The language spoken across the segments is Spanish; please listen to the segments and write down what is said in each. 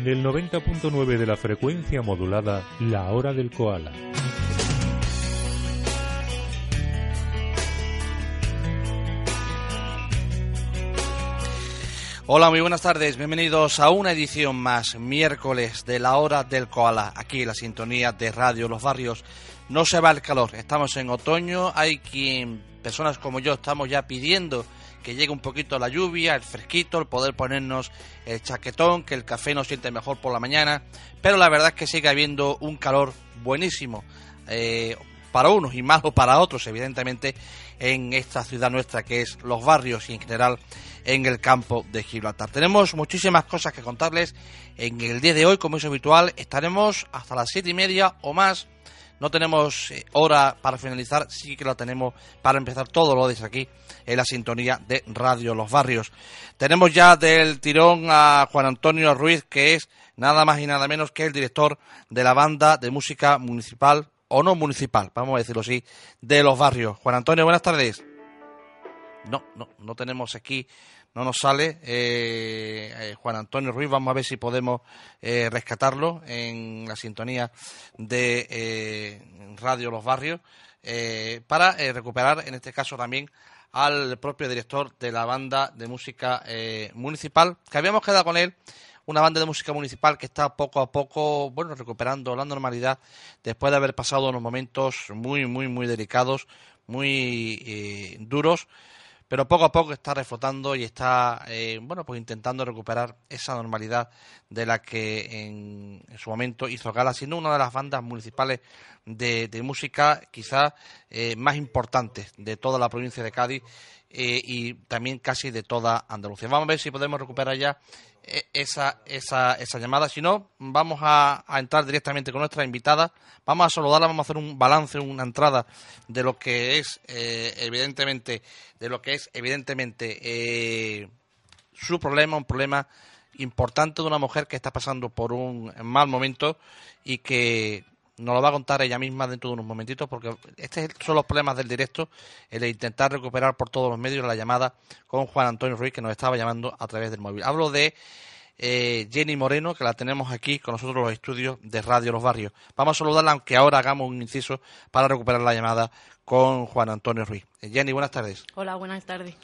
En el 90.9 de la frecuencia modulada, la hora del koala. Hola, muy buenas tardes. Bienvenidos a una edición más, miércoles de la hora del koala, aquí en la sintonía de Radio Los Barrios. No se va el calor, estamos en otoño, hay quien, personas como yo, estamos ya pidiendo que llegue un poquito la lluvia, el fresquito, el poder ponernos el chaquetón, que el café nos siente mejor por la mañana, pero la verdad es que sigue habiendo un calor buenísimo. Eh, para unos y malo para otros, evidentemente, en esta ciudad nuestra que es los barrios y en general en el campo de Gibraltar. Tenemos muchísimas cosas que contarles en el día de hoy, como es habitual, estaremos hasta las siete y media o más. No tenemos eh, hora para finalizar, sí que la tenemos para empezar todo lo desde aquí en la sintonía de Radio Los Barrios. Tenemos ya del tirón a Juan Antonio Ruiz, que es nada más y nada menos que el director de la banda de música municipal o no municipal, vamos a decirlo así, de los barrios. Juan Antonio, buenas tardes. No, no, no tenemos aquí, no nos sale eh, eh, Juan Antonio Ruiz. Vamos a ver si podemos eh, rescatarlo en la sintonía de Radio Los Barrios para recuperar, en este caso también, al propio director de la banda de música municipal, que habíamos quedado con él una banda de música municipal que está poco a poco, bueno, recuperando la normalidad después de haber pasado unos momentos muy, muy, muy delicados, muy duros pero poco a poco está reflotando y está, eh, bueno, pues intentando recuperar esa normalidad de la que en, su momento hizo gala, siendo una de las bandas municipales de, música quizás eh, más importantes de toda la provincia de Cádiz eh, y también casi de toda Andalucía. Vamos a ver si podemos recuperar ya esa, esa, esa llamada. Si no, vamos a, entrar directamente con nuestra invitada. Vamos a saludarla, vamos a hacer un balance, una entrada de lo que es, eh, evidentemente, de lo que es, evidentemente, eh, su problema, un problema importante de una mujer que está pasando por un mal momento y que nos lo va a contar ella misma dentro de unos momentitos, porque estos son los problemas del directo, el de intentar recuperar por todos los medios la llamada con Juan Antonio Ruiz, que nos estaba llamando a través del móvil. Hablo de eh, Jenny Moreno, que la tenemos aquí con nosotros en los estudios de Radio Los Barrios. Vamos a saludarla, aunque ahora hagamos un inciso para recuperar la llamada con Juan Antonio Ruiz. Eh, Jenny, buenas tardes. Hola, buenas tardes.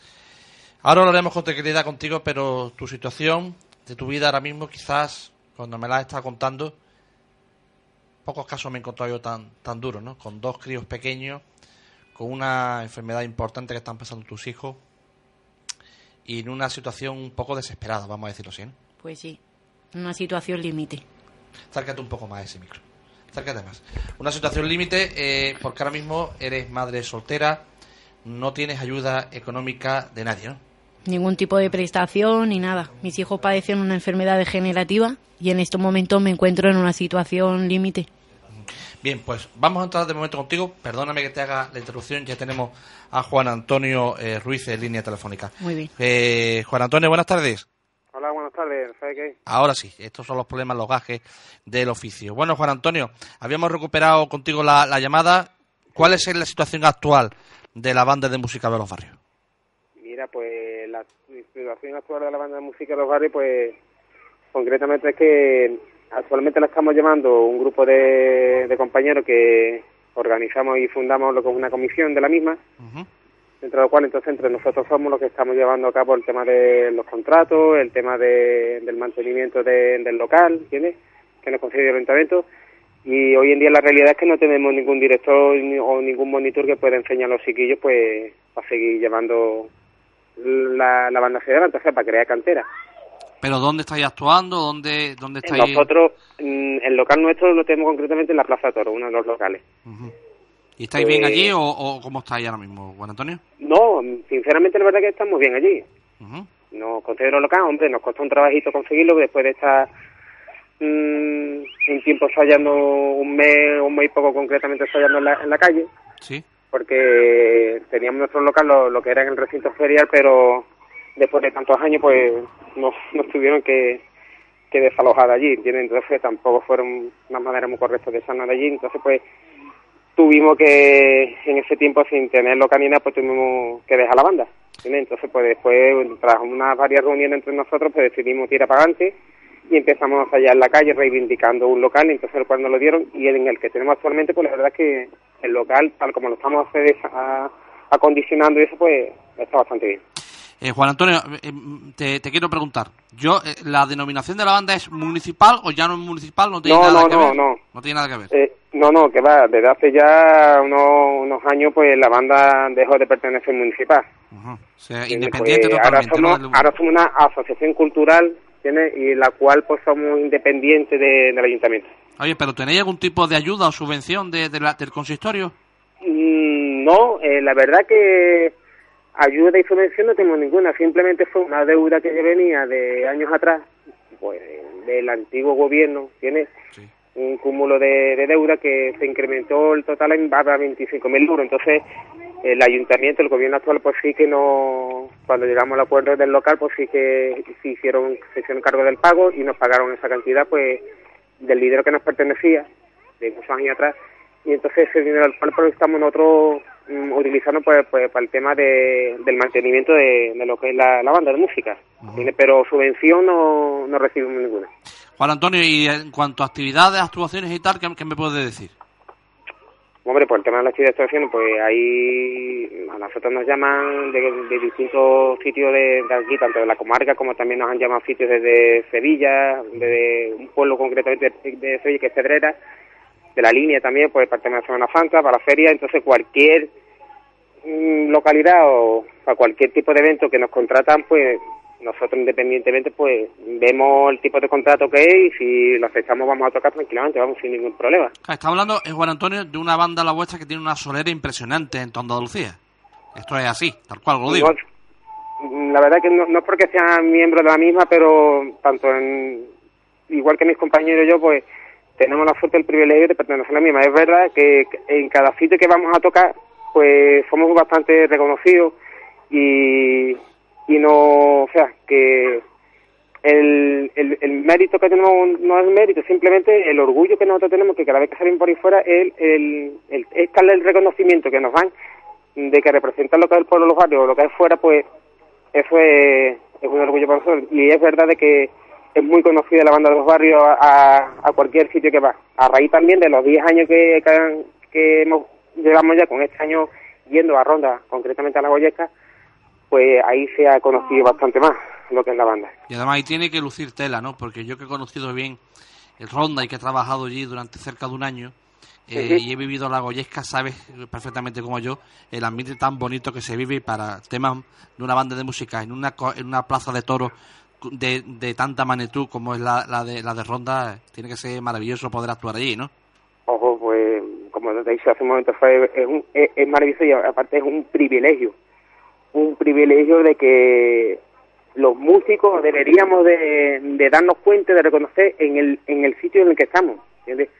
Ahora hablaremos con tranquilidad contigo, pero tu situación de tu vida ahora mismo, quizás, cuando me la has estado contando, pocos casos me he encontrado yo tan, tan duros, ¿no? Con dos críos pequeños, con una enfermedad importante que están pasando tus hijos y en una situación un poco desesperada, vamos a decirlo así, ¿no? Pues sí, una situación límite. Acércate un poco más a ese micro. Acércate más. Una situación límite eh, porque ahora mismo eres madre soltera, no tienes ayuda económica de nadie, ¿no? Ningún tipo de prestación ni nada. Mis hijos padecen una enfermedad degenerativa y en estos momentos me encuentro en una situación límite. Bien, pues vamos a entrar de momento contigo. Perdóname que te haga la interrupción. Ya tenemos a Juan Antonio eh, Ruiz en línea telefónica. Muy bien. Eh, Juan Antonio, buenas tardes. Hola, buenas tardes. qué? Ahora sí, estos son los problemas, los gajes del oficio. Bueno, Juan Antonio, habíamos recuperado contigo la, llamada. ¿Cuál es la situación actual de la banda de música de los barrios? Mira, pues la situación actual de la banda de música de los barrios, pues concretamente es que Actualmente la estamos llevando un grupo de, compañeros que organizamos y fundamos lo que es una comisión de la misma, dentro de lo cual entonces entre nosotros somos los que estamos llevando a cabo el tema de los contratos, el tema del mantenimiento del local, ¿entiendes? Que nos concede el ayuntamiento. Y hoy en día la realidad es que no tenemos ningún director o ningún monitor que pueda enseñar a los chiquillos pues para seguir llevando la, la banda hacia adelante, para crear cantera. ¿Pero dónde estáis actuando? ¿Dónde, dónde estáis...? Nosotros, mm, el local nuestro lo tenemos concretamente en la Plaza Toro, uno de los locales. ¿Y estáis bien allí o, o, cómo estáis ahora mismo, Juan Antonio? No, sinceramente la verdad que estamos bien allí. Nos considero local, hombre, nos costó un trabajito conseguirlo después de estar mmm, un tiempo ensayando un mes, un mes y poco concretamente en la, en la calle. Sí. Porque teníamos nuestro local, lo, que era en el recinto ferial, pero después de tantos años, pues nos, nos tuvieron que, que desalojar allí, ¿entiendes? Entonces tampoco fueron una manera muy correcta de sanar allí, entonces pues tuvimos que, en ese tiempo, sin tener localidad, pues tuvimos que dejar la banda. Entonces, pues después, tras unas varias reuniones entre nosotros, pues decidimos tirar para adelante y empezamos allá en la calle reivindicando un local, entonces nos lo dieron, y en el que tenemos actualmente, pues la verdad es que el local, tal como lo estamos acondicionando y eso, pues está bastante bien. Eh, Juan Antonio, eh, te, te, quiero preguntar, yo eh, ¿la denominación de la banda es municipal o ya no es municipal? No tiene nada no, que no, ver. No, no. tiene nada que ver. Eh, no, no, que va, desde hace ya unos, unos años, pues la banda dejó de pertenecer municipal. O sea, independiente pues, totalmente. Ahora somos, ahora somos una asociación cultural ¿tiene? y la cual pues somos independientes de, del ayuntamiento. Oye, pero ¿tenéis algún tipo de ayuda o subvención de, de la, del consistorio? Mm, no, eh, la verdad que ayuda y subvención no tengo ninguna, simplemente fue una deuda que ya venía de años atrás, pues del antiguo gobierno, tiene un cúmulo de, deuda que se incrementó el total en a 25.000 euros, entonces el ayuntamiento, el gobierno actual, pues sí que no, cuando llegamos al acuerdo del local, pues sí que se hicieron, se hicieron cargo del pago y nos pagaron esa cantidad, pues del dinero que nos pertenecía, de muchos años atrás, y entonces ese dinero al cual estamos nosotros mm, utilizando pues, pues, para el tema de, del mantenimiento de, lo que es la, banda de música. Pero subvención no, no recibimos ninguna. Juan Antonio, y en cuanto a actividades, actuaciones y tal, ¿qué, me puede decir? Hombre, por el tema de las actividades de pues ahí a nosotros nos llaman de, distintos sitios de, aquí, tanto de la comarca como también nos han llamado sitios desde Sevilla, de un pueblo concretamente de Sevilla que es Cedrera, de la línea también, pues parte de la Semana Santa, para la feria, entonces cualquier mm, localidad o para cualquier tipo de evento que nos contratan, pues nosotros independientemente pues vemos el tipo de contrato que es y si lo aceptamos vamos a tocar tranquilamente, vamos sin ningún problema. Está hablando, es Juan Antonio, de una banda la vuestra que tiene una solera impresionante en toda Andalucía. Esto es así, tal cual lo digo. la verdad que no, no es porque sea miembro de la misma, pero tanto en igual que mis compañeros y yo, pues tenemos la suerte el privilegio de pertenecer a la misma. Es verdad que en cada sitio que vamos a tocar, pues somos bastante reconocidos y, y no, o sea, que el, el, mérito que tenemos no es mérito, simplemente el orgullo que nosotros tenemos, que cada vez que salimos por ahí fuera, el, el, el, es tal el reconocimiento que nos dan de que representan lo que es el pueblo, los barrios, o lo que es fuera, pues eso es, es un orgullo para nosotros. Y es verdad de que es muy conocida la banda de los barrios a, a cualquier sitio que va. A raíz también de los 10 años que, que, hemos, llevamos ya con este año yendo a Ronda, concretamente a la Goyesca, pues ahí se ha conocido bastante más lo que es la banda. Y además ahí tiene que lucir tela, ¿no? Porque yo que he conocido bien el Ronda y que he trabajado allí durante cerca de un año eh, y he vivido la Goyesca, sabes perfectamente como yo el ambiente tan bonito que se vive para temas de una banda de música en una, en una plaza de toros de, de tanta magnitud como es la, la, de, la de Ronda, tiene que ser maravilloso poder actuar allí, ¿no? Ojo, pues como te dicho hace un momento, fue, es, un, es, maravilloso y aparte es un privilegio, un privilegio de que los músicos deberíamos de, de, darnos cuenta, de reconocer en el, en el sitio en el que estamos, ¿entiendes?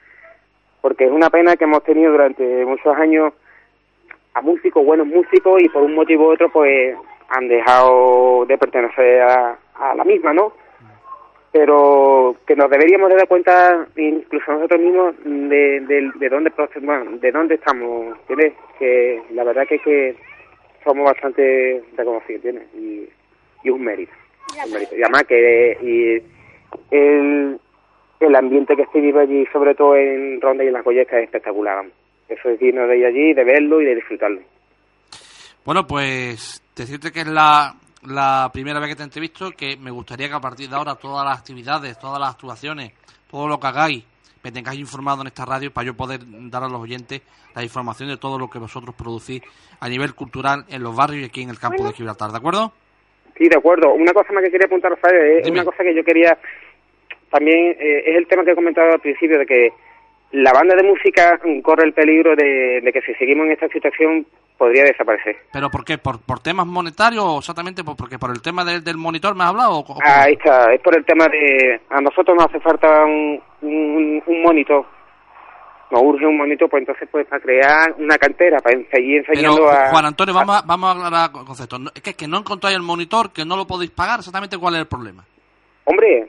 Porque es una pena que hemos tenido durante muchos años a músicos, buenos músicos, y por un motivo u otro, pues han dejado de pertenecer a, a la misma, ¿no? Pero que nos deberíamos de dar cuenta, incluso nosotros mismos, de, de, de dónde bueno, de dónde estamos, ¿tienes? Que la verdad que que somos bastante reconocidos, ¿tienes? Y, un mérito, un mérito. Y además que y el, el ambiente que se vive allí, sobre todo en Ronda y en las Goyescas, es espectacular. Eso es digno de ir allí, de verlo y de disfrutarlo. Bueno, pues decirte que es la, la primera vez que te entrevisto, que me gustaría que a partir de ahora todas las actividades, todas las actuaciones, todo lo que hagáis, me tengáis informado en esta radio para yo poder dar a los oyentes la información de todo lo que vosotros producís a nivel cultural en los barrios y aquí en el campo de Gibraltar, ¿de acuerdo? Sí, de acuerdo. Una cosa más que quería apuntar, Rafael, es una cosa que yo quería también, eh, es el tema que he comentado al principio, de que la banda de música corre el peligro de, que si seguimos en esta situación podría desaparecer. ¿Pero por qué? ¿Por, por temas monetarios o exactamente por, porque por el tema del monitor me has hablado? Ahí está, es por el tema de... A nosotros nos hace falta un, un, monitor. Nos urge un monitor, pues entonces pues para crear una cantera, para seguir enseñando a... Juan Antonio, vamos a, vamos a aclarar el concepto. Es que, que no encontráis el monitor, que no lo podéis pagar, exactamente cuál es el problema. Hombre,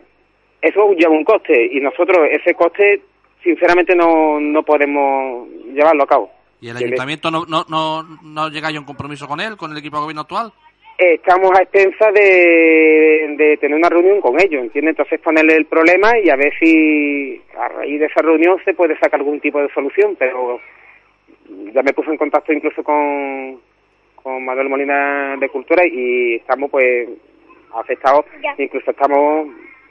eso lleva un coste y nosotros ese coste sinceramente no, no podemos llevarlo a cabo. ¿Y el ayuntamiento no, no, no, no llega a un compromiso con él, con el equipo de gobierno actual? Estamos a expensas de, de tener una reunión con ellos, ¿entiendes? Entonces ponerle el problema y a ver si a raíz de esa reunión se puede sacar algún tipo de solución, pero ya me puse en contacto incluso con, con Manuel Molina de Cultura y estamos pues afectados, incluso estamos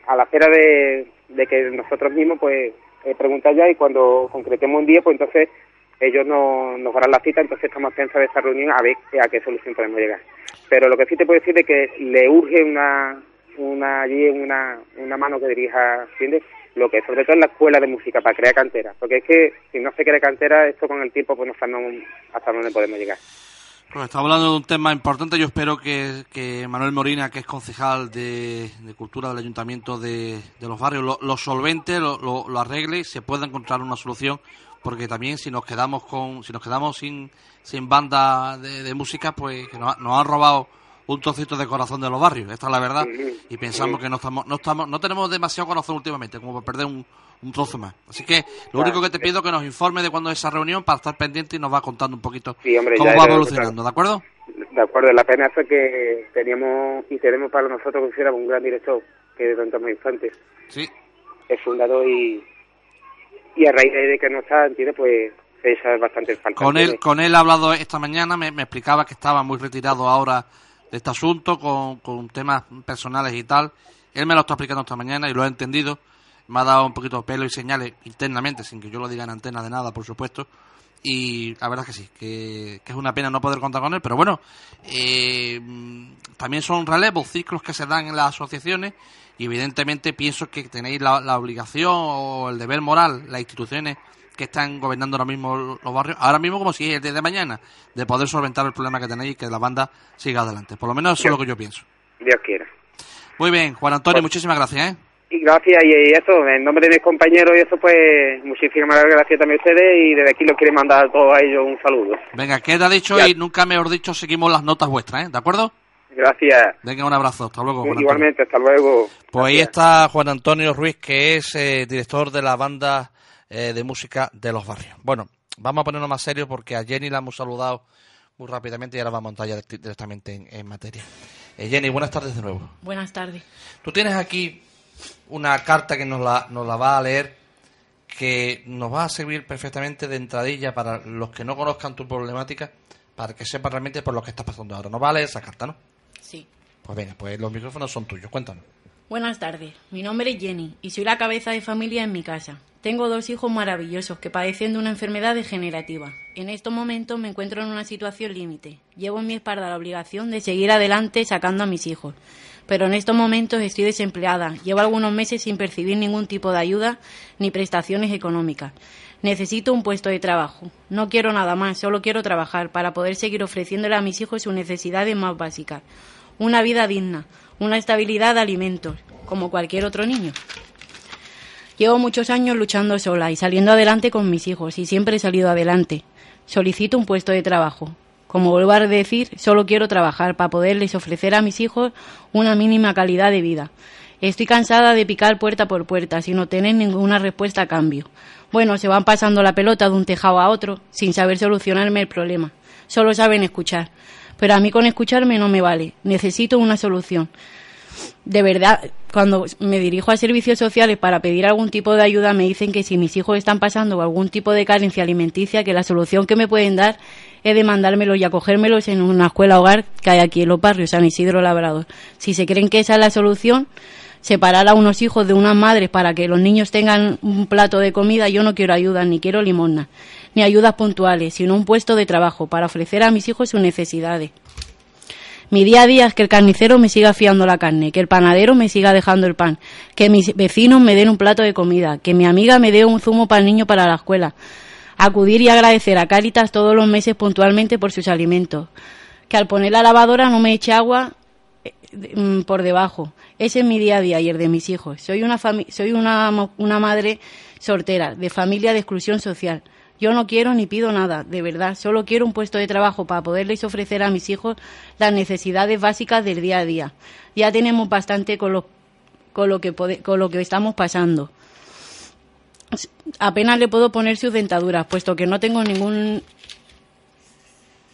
a la espera de, de que nosotros mismos pues eh, preguntar ya y cuando concretemos un día, pues entonces ellos no, nos darán la cita, entonces estamos pensados de esta reunión a ver a qué solución podemos llegar. Pero lo que sí te puedo decir es que le urge una, una allí una, una mano que dirija, ¿entiendes? Lo que sobre todo en la escuela de música, para crear cantera. Porque es que si no se crea cantera, esto con el tiempo pues no sabemos hasta dónde podemos llegar. Pues estamos hablando de un tema importante. Yo espero que, que Manuel Morina, que es concejal de, Cultura del Ayuntamiento de, Los Barrios, lo, lo solvente, lo, lo, arregle y se pueda encontrar una solución. Porque también si nos quedamos con, si nos quedamos sin, sin banda de, música, pues que nos, han robado un trocito de corazón de los barrios. Esta es la verdad. Y pensamos que no estamos, no estamos, no tenemos demasiado corazón últimamente, como para perder un, un trozo más. Así que lo único que te pido es que nos informe de cuándo es esa reunión para estar pendiente y nos va contando un poquito cómo va evolucionando, ¿de acuerdo? De acuerdo, la pena es que teníamos y tenemos para nosotros que un gran director, que es Don Tomás Infante. Sí. Es fundador y, y a raíz de que no está, entiende, pues esa es bastante falta. Con él, con él he hablado esta mañana, me, me explicaba que estaba muy retirado ahora de este asunto, con, con temas personales y tal. Él me lo está explicando esta mañana y lo ha entendido me ha dado un poquito de pelo y señales internamente, sin que yo lo diga en antena de nada, por supuesto. Y la verdad es que sí, que, es una pena no poder contar con él, pero bueno, eh, también son relevos, ciclos que se dan en las asociaciones y evidentemente pienso que tenéis la, obligación o el deber moral, las instituciones que están gobernando ahora mismo los barrios, ahora mismo como si es el día de mañana, de poder solventar el problema que tenéis y que la banda siga adelante. Por lo menos eso es lo que yo pienso. Dios quiera. Muy bien, Juan Antonio, pues muchísimas gracias. ¿eh? Y gracias, y eso, en nombre de mis compañeros y eso, pues muchísimas gracias también a ustedes y desde aquí los quiero mandar a todos a ellos un saludo. Venga, queda dicho y nunca mejor dicho, seguimos las notas vuestras, ¿eh? ¿De acuerdo? Gracias. Venga, un abrazo, hasta luego. Igualmente, hasta luego. Pues ahí está Juan Antonio Ruiz, que es eh, director de la banda eh, de música de los barrios. Bueno, vamos a ponernos más serios porque a Jenny la hemos saludado muy rápidamente y ahora vamos a entrar ya directamente en, en materia. Jenny, buenas tardes de nuevo. Buenas tardes. Tú tienes aquí una carta que nos la, nos la va a leer que nos va a servir perfectamente de entradilla para los que no conozcan tu problemática, para que sepan realmente por lo que está pasando ahora. ¿Nos va a leer esa carta, no? Sí. Pues venga, pues los micrófonos son tuyos, cuéntanos. Buenas tardes, mi nombre es Jenny y soy la cabeza de familia en mi casa. Tengo dos hijos maravillosos que padecen de una enfermedad degenerativa. En estos momentos me encuentro en una situación límite. Llevo en mi espalda la obligación de seguir adelante sacando a mis hijos pero en estos momentos estoy desempleada. Llevo algunos meses sin percibir ningún tipo de ayuda ni prestaciones económicas. Necesito un puesto de trabajo. No quiero nada más, solo quiero trabajar para poder seguir ofreciéndole a mis hijos sus necesidades más básicas. Una vida digna, una estabilidad de alimentos, como cualquier otro niño. Llevo muchos años luchando sola y saliendo adelante con mis hijos y siempre he salido adelante. Solicito un puesto de trabajo. Como vuelvo a decir, solo quiero trabajar para poderles ofrecer a mis hijos una mínima calidad de vida. Estoy cansada de picar puerta por puerta sin obtener ninguna respuesta a cambio. Bueno, se van pasando la pelota de un tejado a otro sin saber solucionarme el problema. Solo saben escuchar. Pero a mí con escucharme no me vale. Necesito una solución. De verdad, cuando me dirijo a servicios sociales para pedir algún tipo de ayuda, me dicen que si mis hijos están pasando algún tipo de carencia alimenticia, que la solución que me pueden dar es de mandármelos y acogérmelos en una escuela hogar que hay aquí en los barrios, San Isidro Labrador. Si se creen que esa es la solución, separar a unos hijos de unas madres para que los niños tengan un plato de comida, yo no quiero ayuda, ni quiero limosna, ni ayudas puntuales, sino un puesto de trabajo para ofrecer a mis hijos sus necesidades. Mi día a día es que el carnicero me siga fiando la carne, que el panadero me siga dejando el pan, que mis vecinos me den un plato de comida, que mi amiga me dé un zumo para el niño para la escuela. Acudir y agradecer a Cáritas todos los meses puntualmente por sus alimentos. Que al poner la lavadora no me eche agua por debajo. Ese es mi día a día y el de mis hijos. Soy una, soy una, una madre soltera, de familia de exclusión social. Yo no quiero ni pido nada, de verdad. Solo quiero un puesto de trabajo para poderles ofrecer a mis hijos las necesidades básicas del día a día. Ya tenemos bastante con lo, con lo, que, con lo que estamos pasando. Apenas le puedo poner sus dentaduras, puesto que no tengo ningún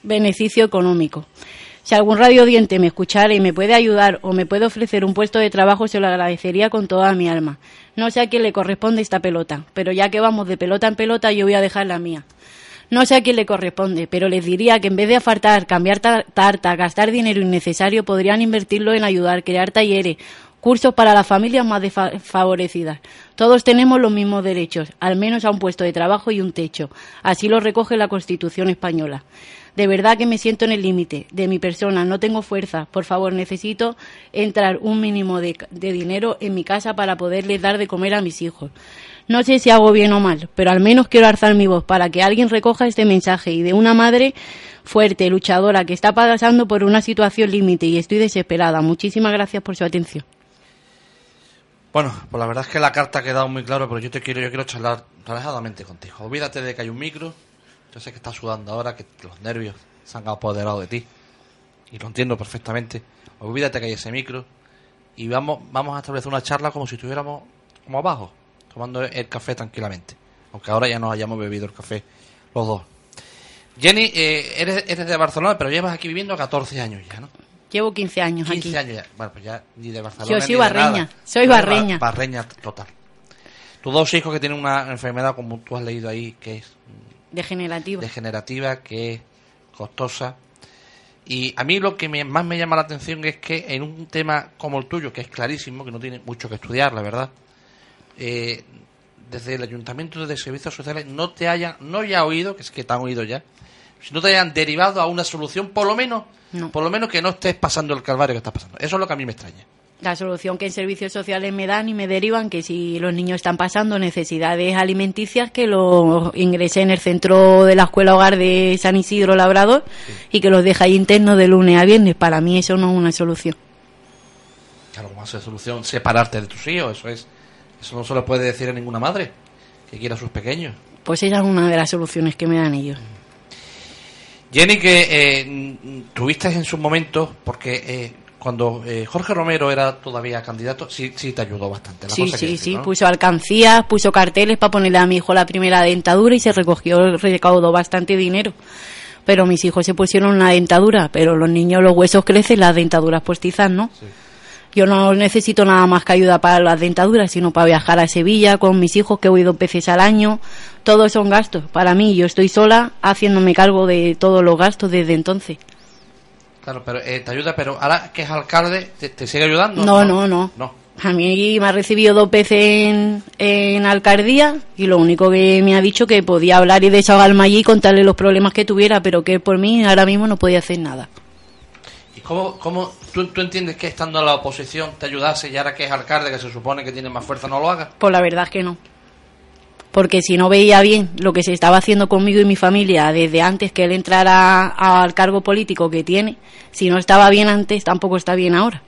beneficio económico. Si algún radiodiente me escuchara y me puede ayudar o me puede ofrecer un puesto de trabajo, se lo agradecería con toda mi alma. No sé a quién le corresponde esta pelota, pero ya que vamos de pelota en pelota, yo voy a dejar la mía. No sé a quién le corresponde, pero les diría que en vez de afartar, cambiar tarta, gastar dinero innecesario, podrían invertirlo en ayudar, crear talleres, cursos para las familias más desfavorecidas. Todos tenemos los mismos derechos, al menos a un puesto de trabajo y un techo. Así lo recoge la Constitución española. De verdad que me siento en el límite de mi persona, no tengo fuerza. Por favor, necesito entrar un mínimo de, dinero en mi casa para poderles dar de comer a mis hijos. No sé si hago bien o mal, pero al menos quiero alzar mi voz para que alguien recoja este mensaje y de una madre fuerte, luchadora, que está pasando por una situación límite y estoy desesperada. Muchísimas gracias por su atención. Bueno, pues la verdad es que la carta ha quedado muy claro, pero yo te quiero, yo quiero charlar relajadamente contigo. Olvídate de que hay un micro, yo sé que estás sudando ahora, que los nervios se han apoderado de ti. Y lo entiendo perfectamente. Olvídate que hay ese micro. Y vamos, vamos a establecer una charla como si estuviéramos como abajo, tomando el café tranquilamente. Aunque ahora ya nos hayamos bebido el café los dos. Jenny, eh, eres, eres, de Barcelona, pero llevas aquí viviendo 14 años ya, ¿no? Llevo 15 años 15 aquí. años ya. Bueno, pues ya ni de Barcelona. Yo soy barreña, soy barreña. Barreña total. Tus dos hijos que tienen una enfermedad, como tú has leído ahí, que es Degenerativa. Degenerativa, que es costosa. Y a mí lo que más me llama la atención es que en un tema como el tuyo, que es clarísimo, que no tiene mucho que estudiar, la verdad, eh, desde el Ayuntamiento de Servicios Sociales no te hayan, no ya oído, que es que te han oído ya, si no te hayan derivado a una solución, por lo menos, por lo menos que no estés pasando el calvario que estás pasando. Eso es lo que a mí me extraña la solución que en servicios sociales me dan y me derivan que si los niños están pasando necesidades alimenticias que los ingrese en el centro de la escuela hogar de San Isidro Labrador y que los deje ahí internos de lunes a viernes. Para mí eso no es una solución. Claro, como hace solución separarte de tus hijos, eso es eso no se lo puede decir a ninguna madre que quiera a sus pequeños. Pues esa es una de las soluciones que me dan ellos. Jenny, que eh, tuviste en sus momentos, porque eh, cuando eh, Jorge Romero era todavía candidato, sí, sí te ayudó bastante. sí, sí, sí, puso alcancías, puso carteles para ponerle a mi hijo la primera dentadura y se recogió, recaudó bastante dinero. Pero mis hijos se pusieron una dentadura, pero los niños los huesos crecen, las dentaduras postizas no. Yo no necesito nada más que ayuda para las dentaduras, sino para viajar a Sevilla con mis hijos, que voy dos veces al año. Todos son gastos. Para mí, yo estoy sola haciéndome cargo de todos los gastos desde entonces. Claro, pero eh, te ayuda, pero ahora que es alcalde, ¿te, sigue ayudando? No, no, no, no. A mí me ha recibido dos veces en, en, alcaldía y lo único que me ha dicho que podía hablar y desahogarme allí y contarle los problemas que tuviera, pero que por mí ahora mismo no podía hacer nada. ¿Y cómo, cómo tú, tú entiendes que estando en la oposición te ayudase y ahora que es alcalde, que se supone que tiene más fuerza, no lo haga? Pues la verdad es que no porque si no veía bien lo que se estaba haciendo conmigo y mi familia desde antes que él entrara al cargo político que tiene, si no estaba bien antes, tampoco está bien ahora.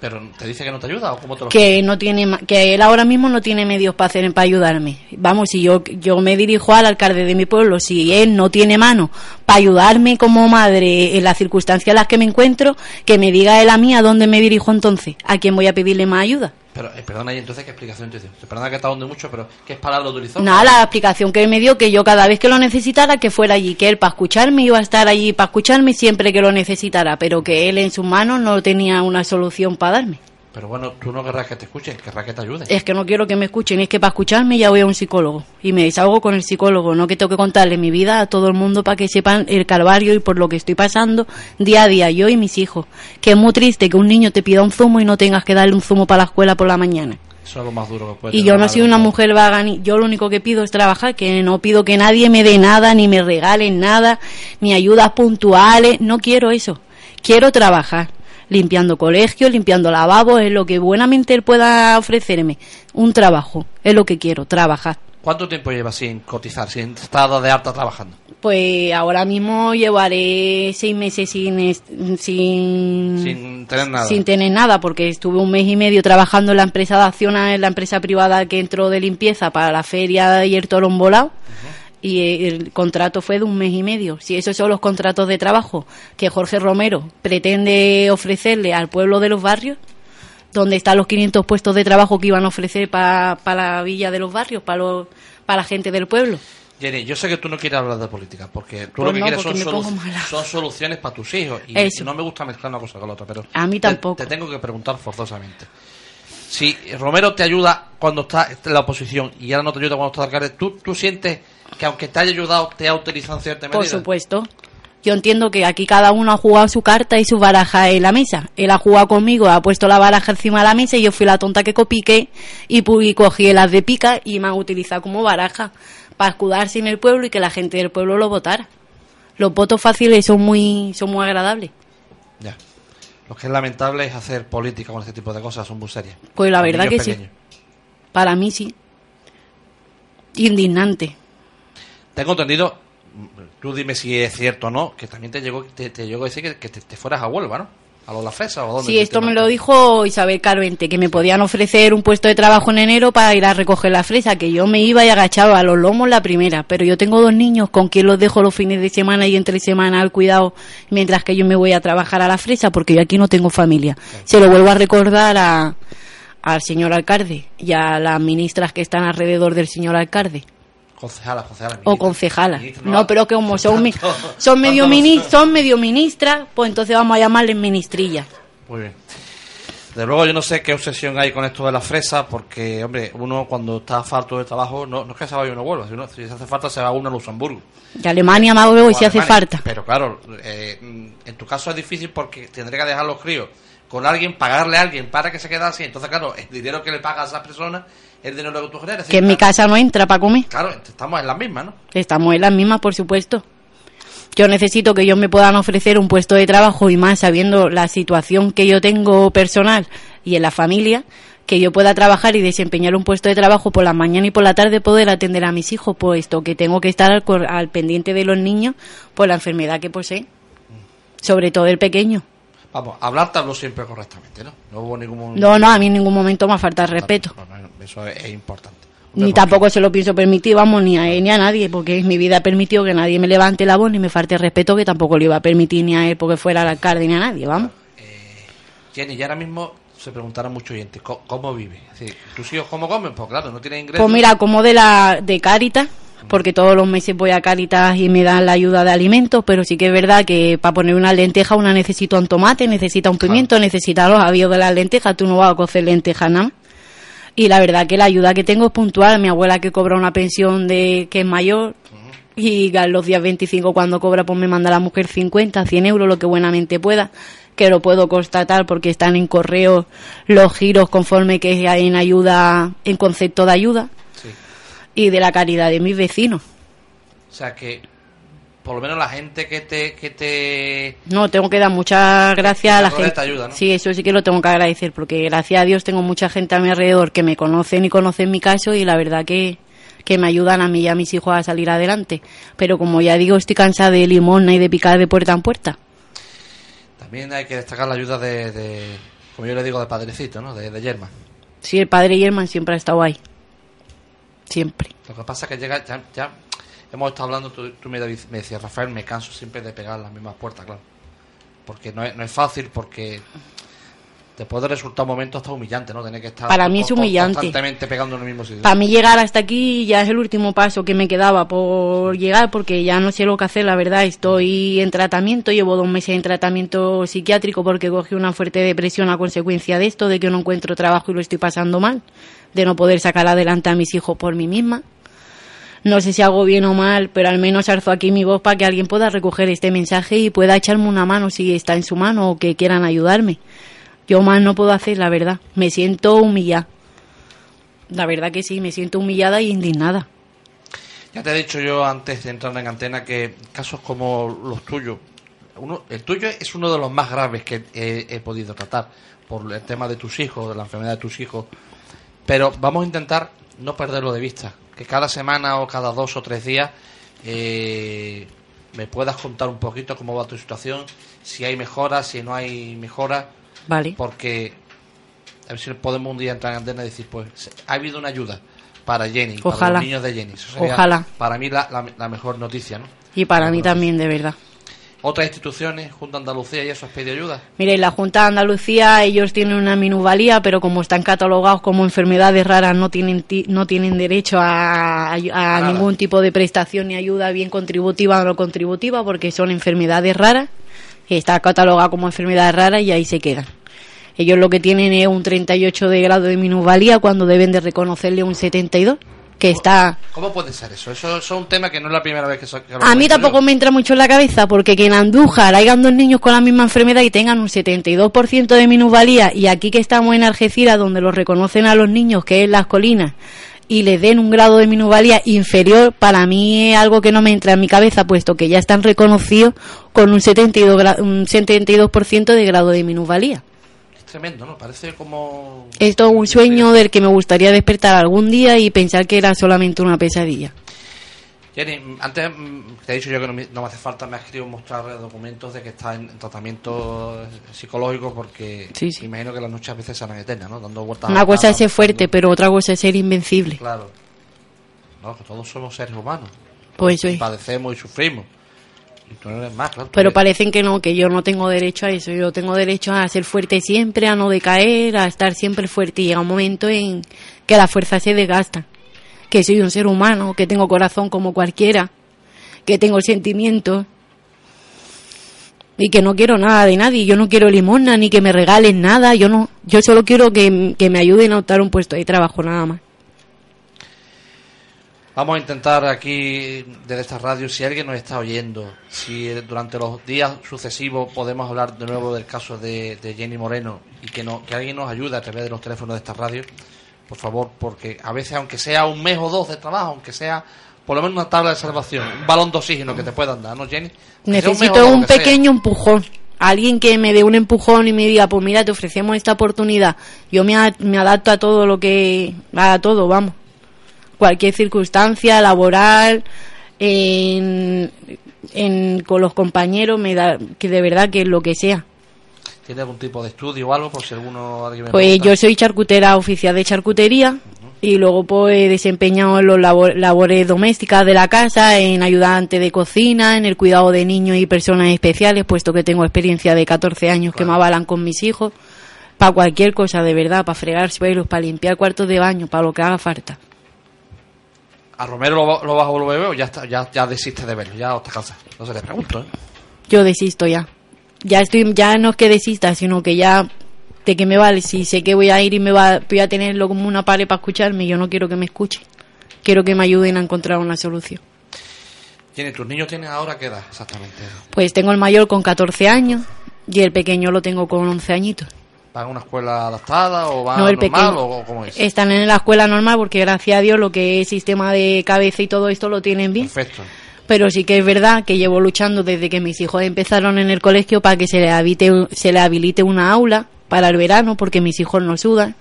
¿Pero te dice que no te ayuda o cómo te lo que no tiene que él ahora mismo no tiene medios para hacer para ayudarme. Vamos, si yo yo me dirijo al alcalde de mi pueblo, si él no tiene mano para ayudarme como madre en las circunstancias en las que me encuentro, que me diga él a mí a dónde me dirijo entonces, a quién voy a pedirle más ayuda. Pero, eh, perdona, y entonces, ¿qué explicación te dio? Perdona que está donde mucho, pero ¿qué palabra utilizó? Nada, la explicación que me dio, que yo cada vez que lo necesitara, que fuera allí, que él para escucharme iba a estar allí para escucharme siempre que lo necesitara, pero que él en sus manos no tenía una solución para darme. Pero bueno, tú no querrás que te escuchen, querrás que te ayuden. Es que no quiero que me escuchen, es que para escucharme ya voy a un psicólogo. Y me desahogo con el psicólogo, no que tengo que contarle mi vida a todo el mundo para que sepan el calvario y por lo que estoy pasando día a día, yo y mis hijos. Que es muy triste que un niño te pida un zumo y no tengas que darle un zumo para la escuela por la mañana. Eso es lo más duro que puede Y yo no soy una mujer vaga, ni, yo lo único que pido es trabajar, que no pido que nadie me dé nada, ni me regalen nada, ni ayudas puntuales, no quiero eso quiero trabajar limpiando colegios, limpiando lavabos, es lo que buenamente él pueda ofrecerme. Un trabajo, es lo que quiero, trabajar. ¿Cuánto tiempo llevas sin cotizar, sin estar de alta trabajando? Pues ahora mismo llevaré seis meses sin, sin, Sin tener nada. sin tener nada, porque estuve un mes y medio trabajando en la empresa de acciones, en la empresa privada que entró de limpieza para la feria y el torón volado. Y el contrato fue de un mes y medio. Si esos son los contratos de trabajo que Jorge Romero pretende ofrecerle al pueblo de los barrios, donde están los 500 puestos de trabajo que iban a ofrecer para la villa de los barrios, para la gente del pueblo. Jenny, yo sé que tú no quieres hablar de política, porque tú Pues lo que no, quieres son, solu- son soluciones para tus hijos. Y, no me gusta mezclar una cosa con la otra, pero A mí te- tampoco. Te, tengo que preguntar forzosamente. Si Romero te ayuda cuando está en la oposición y ahora no te ayuda cuando está alcalde, ¿tú, tú sientes que aunque te haya ayudado, te ha utilizado en cierta medida? Por supuesto. Yo entiendo que aquí cada uno ha jugado su carta y su baraja en la mesa. Él ha jugado conmigo, ha puesto la baraja encima de la mesa y yo fui la tonta que copiqué y, y cogí las de pica y me han utilizado como baraja para escudarse en el pueblo y que la gente del pueblo lo votara. Los votos fáciles son muy, son muy agradables. Ya. Lo que es lamentable es hacer política con este tipo de cosas, son muy serias. Pues la verdad que sí. Para mí sí. Indignante. Tengo entendido, tú dime si es cierto o no, que también te llegó, te, te llegó a decir que, que te, te fueras a Huelva, ¿no? A los La Fresa o a dónde. Sí, esto me lo dijo Isabel Carvente, que me podían ofrecer un puesto de trabajo en enero para ir a recoger la fresa, que yo me iba y agachaba a los lomos la primera, pero yo tengo dos niños con quien los dejo los fines de semana y entre semana al cuidado, mientras que yo me voy a trabajar a la fresa, porque yo aquí no tengo familia. Se lo vuelvo a recordar a, al señor alcalde y a las ministras que están alrededor del señor alcalde. Concejalas, concejalas. O concejalas. No, pero que como son, mi- son medio mini, son medio ministras, pues entonces vamos a llamarles ministrillas. Muy bien. De luego yo no sé qué obsesión hay con esto de la fresa, porque, hombre, uno cuando está falto de trabajo, no, no es que se vaya uno vuelva, sino si se hace falta se va uno a Luxemburgo. De Alemania más luego y si hace falta. Pero claro, eh, en tu caso es difícil porque tendré que dejar los críos con alguien, pagarle a alguien para que se quede así. Entonces, claro, el dinero que le pagas a esa persona es el dinero que tú generas. Que en mi casa no entra para comer. Claro, estamos en las mismas, ¿no? Estamos en las mismas, por supuesto. Yo necesito que ellos me puedan ofrecer un puesto de trabajo y más sabiendo la situación que yo tengo personal y en la familia, que yo pueda trabajar y desempeñar un puesto de trabajo por la mañana y por la tarde poder atender a mis hijos, puesto que tengo que estar al, al pendiente de los niños por la enfermedad que posee, sobre todo el pequeño. Vamos, hablar te hablo siempre correctamente, ¿no? No hubo ningún... No, no, a mí en ningún momento me ha faltado el respeto. No, no, eso es, es importante. Ni tampoco se lo pienso permitir, vamos, ni a él ni a nadie, porque mi vida ha permitido que nadie me levante la voz ni me falte el respeto, que tampoco le iba a permitir ni a él porque fuera el alcalde ni a nadie, vamos. Jenny, y ahora mismo se preguntaron muchos oyentes, ¿cómo, cómo vive? ¿Tus hijos cómo comen? Pues claro, no tienen ingresos. Pues mira, como de la de Caritas, porque todos los meses voy a Caritas y me dan la ayuda de alimentos, pero sí que es verdad que para poner una lenteja una necesita un tomate, necesita un pimiento, necesita los avíos de las lentejas, tú no vas a cocer lentejas nada más. Y la verdad que la ayuda que tengo es puntual. Mi abuela que cobra una pensión de que es mayor y a los días 25 cuando cobra pues me manda la mujer 50, 100 euros, lo que buenamente pueda, que lo puedo constatar porque están en correo los giros conforme que hay en ayuda, en concepto de ayuda. Y de la caridad de mis vecinos. O sea que, por lo menos la gente que te... Que te... No, tengo que dar muchas gracias a la gente. te ayuda, ¿no? Sí, eso sí que lo tengo que agradecer, porque gracias a Dios tengo mucha gente a mi alrededor que me conocen y conocen mi caso y la verdad que, que me ayudan a mí y a mis hijos a salir adelante. Pero como ya digo, estoy cansada de limosna y de picar de puerta en puerta. También hay que destacar la ayuda de, de como yo le digo, de padrecito, ¿no? De, de Yerma. Sí, el padre Yerman siempre ha estado ahí. Siempre. Lo que pasa es que llega, ya, hemos estado hablando, tú, tú me, me decías, Rafael, me canso siempre de pegar las mismas puertas, claro. Porque no es, no es fácil, porque te puede resultar un momento hasta humillante, ¿no? Tener que estar Para mí es humillante. constantemente pegando en el mismo sitio. Para mí llegar hasta aquí ya es el último paso que me quedaba por llegar porque ya no sé lo que hacer, la verdad. Estoy en tratamiento, llevo dos meses en tratamiento psiquiátrico porque cogí una fuerte depresión a consecuencia de esto, de que no encuentro trabajo y lo estoy pasando mal, de no poder sacar adelante a mis hijos por mí misma. No sé si hago bien o mal, pero al menos alzo aquí mi voz para que alguien pueda recoger este mensaje y pueda echarme una mano si está en su mano o que quieran ayudarme. Yo más no puedo hacer, la verdad. Me siento humillada. La verdad que sí, me siento humillada y indignada. Ya te he dicho yo antes de entrar en antena que casos como los tuyos, uno, el tuyo es uno de los más graves que he, podido tratar por el tema de tus hijos, de la enfermedad de tus hijos. Pero vamos a intentar no perderlo de vista. Que cada semana o cada dos o tres días eh, me puedas contar un poquito cómo va tu situación, si hay mejoras, si no hay mejoras. Vale. Porque a ver si podemos un día entrar en antena y decir, pues ha habido una ayuda para Jenny, para Ojalá. los niños de Jenny. Eso sería Ojalá. Para mí la, la- la mejor noticia, ¿no? Y para mí también, de verdad. Otras instituciones, Junta Andalucía y eso, has pedido ayuda. Mire, la Junta de Andalucía, ellos tienen una minusvalía, pero como están catalogados como enfermedades raras, no tienen, ti- no tienen derecho a, a- ningún tipo de prestación ni ayuda, bien contributiva o no contributiva, porque son enfermedades raras. Está catalogada como enfermedades raras y ahí se quedan. Ellos lo que tienen es un 38 de grado de minusvalía cuando deben de reconocerle un 72, que está... ¿Cómo puede ser eso? Eso, es un tema que no es la primera vez que, so- que A mí tampoco yo. me entra mucho en la cabeza porque que en Andújar hayan dos niños con la misma enfermedad y tengan un 72% de minusvalía y aquí que estamos en Algeciras donde los reconocen a los niños que es las colinas y les den un grado de minusvalía inferior, para mí es algo que no me entra en mi cabeza puesto que ya están reconocidos con un 72%, gra- un 72% de grado de minusvalía. Es tremendo, ¿no? Parece como... Esto es un sueño del que me gustaría despertar algún día y pensar que era solamente una pesadilla. Jenny, antes mm, te he dicho yo que no me, no me hace falta, me has querido mostrar documentos de que está en tratamiento psicológico porque Sí, sí. imagino que las noches a veces serán eternas, ¿no? Dando vueltas Una cosa es ser fuerte, pero otra cosa es ser invencible. Claro. No, que todos somos seres humanos. Pues eso es. Padecemos y sufrimos. Y tú no eres más, claro. Pero parecen que no, que yo no tengo derecho a eso. Yo tengo derecho a ser fuerte siempre, a no decaer, a estar siempre fuerte. Y llega un momento en que la fuerza se desgasta. Que soy un ser humano, que tengo corazón como cualquiera, que tengo sentimientos. Y que no quiero nada de nadie. Yo no quiero limosna ni que me regalen nada. Yo no, yo solo quiero que, que me ayuden a optar un puesto de trabajo nada más. Vamos a intentar aquí, desde esta radio, si alguien nos está oyendo, si durante los días sucesivos podemos hablar de nuevo del caso de, de Jenny Moreno y que, no, que alguien nos ayude a través de los teléfonos de esta radio, por favor, porque a veces, aunque sea un mes o dos de trabajo, aunque sea por lo menos una tabla de salvación, un balón de oxígeno que te puedan dar, ¿no, Jenny? Un Necesito un sea. pequeño empujón. Alguien que me dé un empujón y me diga, pues mira, te ofrecemos esta oportunidad. Yo me, a- me adapto a todo lo que... a todo, vamos. Cualquier circunstancia laboral, en, en- con los compañeros, me da, que de verdad que lo que sea. ¿Tiene algún tipo de estudio o algo? Por si alguno Pues yo soy charcutera oficial de charcutería y luego pues he desempeñado en los labor- labores domésticas de la casa, en ayudante de cocina, en el cuidado de niños y personas especiales, puesto que tengo experiencia de 14 años que me avalan con mis hijos, para cualquier cosa de verdad, para fregar suelos, para limpiar cuartos de baño, para lo que haga falta. ¿A Romero lo, lo vas a volver a ver o ya, está, ya, ya desiste de verlo? Ya está cansado. No se le pregunto, ¿eh? Yo desisto ya. Ya estoy, ya no es que desista, sino que ya de qué me vale si sé que voy a ir y me va, voy a tenerlo como una pared para escucharme, yo no quiero que me escuche. Quiero que me ayuden a encontrar una solución. Jenny, ¿tus niños tienen ahora qué edad exactamente? Pues tengo el mayor con 14 años y el pequeño lo tengo con 11 añitos. ¿Van a una escuela adaptada o van No, el normal pequeño. o cómo es? Están en la escuela normal porque gracias a Dios lo que es sistema de cabeza y todo esto lo tienen bien. Perfecto. Pero sí que es verdad que llevo luchando desde que mis hijos empezaron en el colegio para que se les, habite, se les habilite una aula para el verano porque mis hijos no sudan.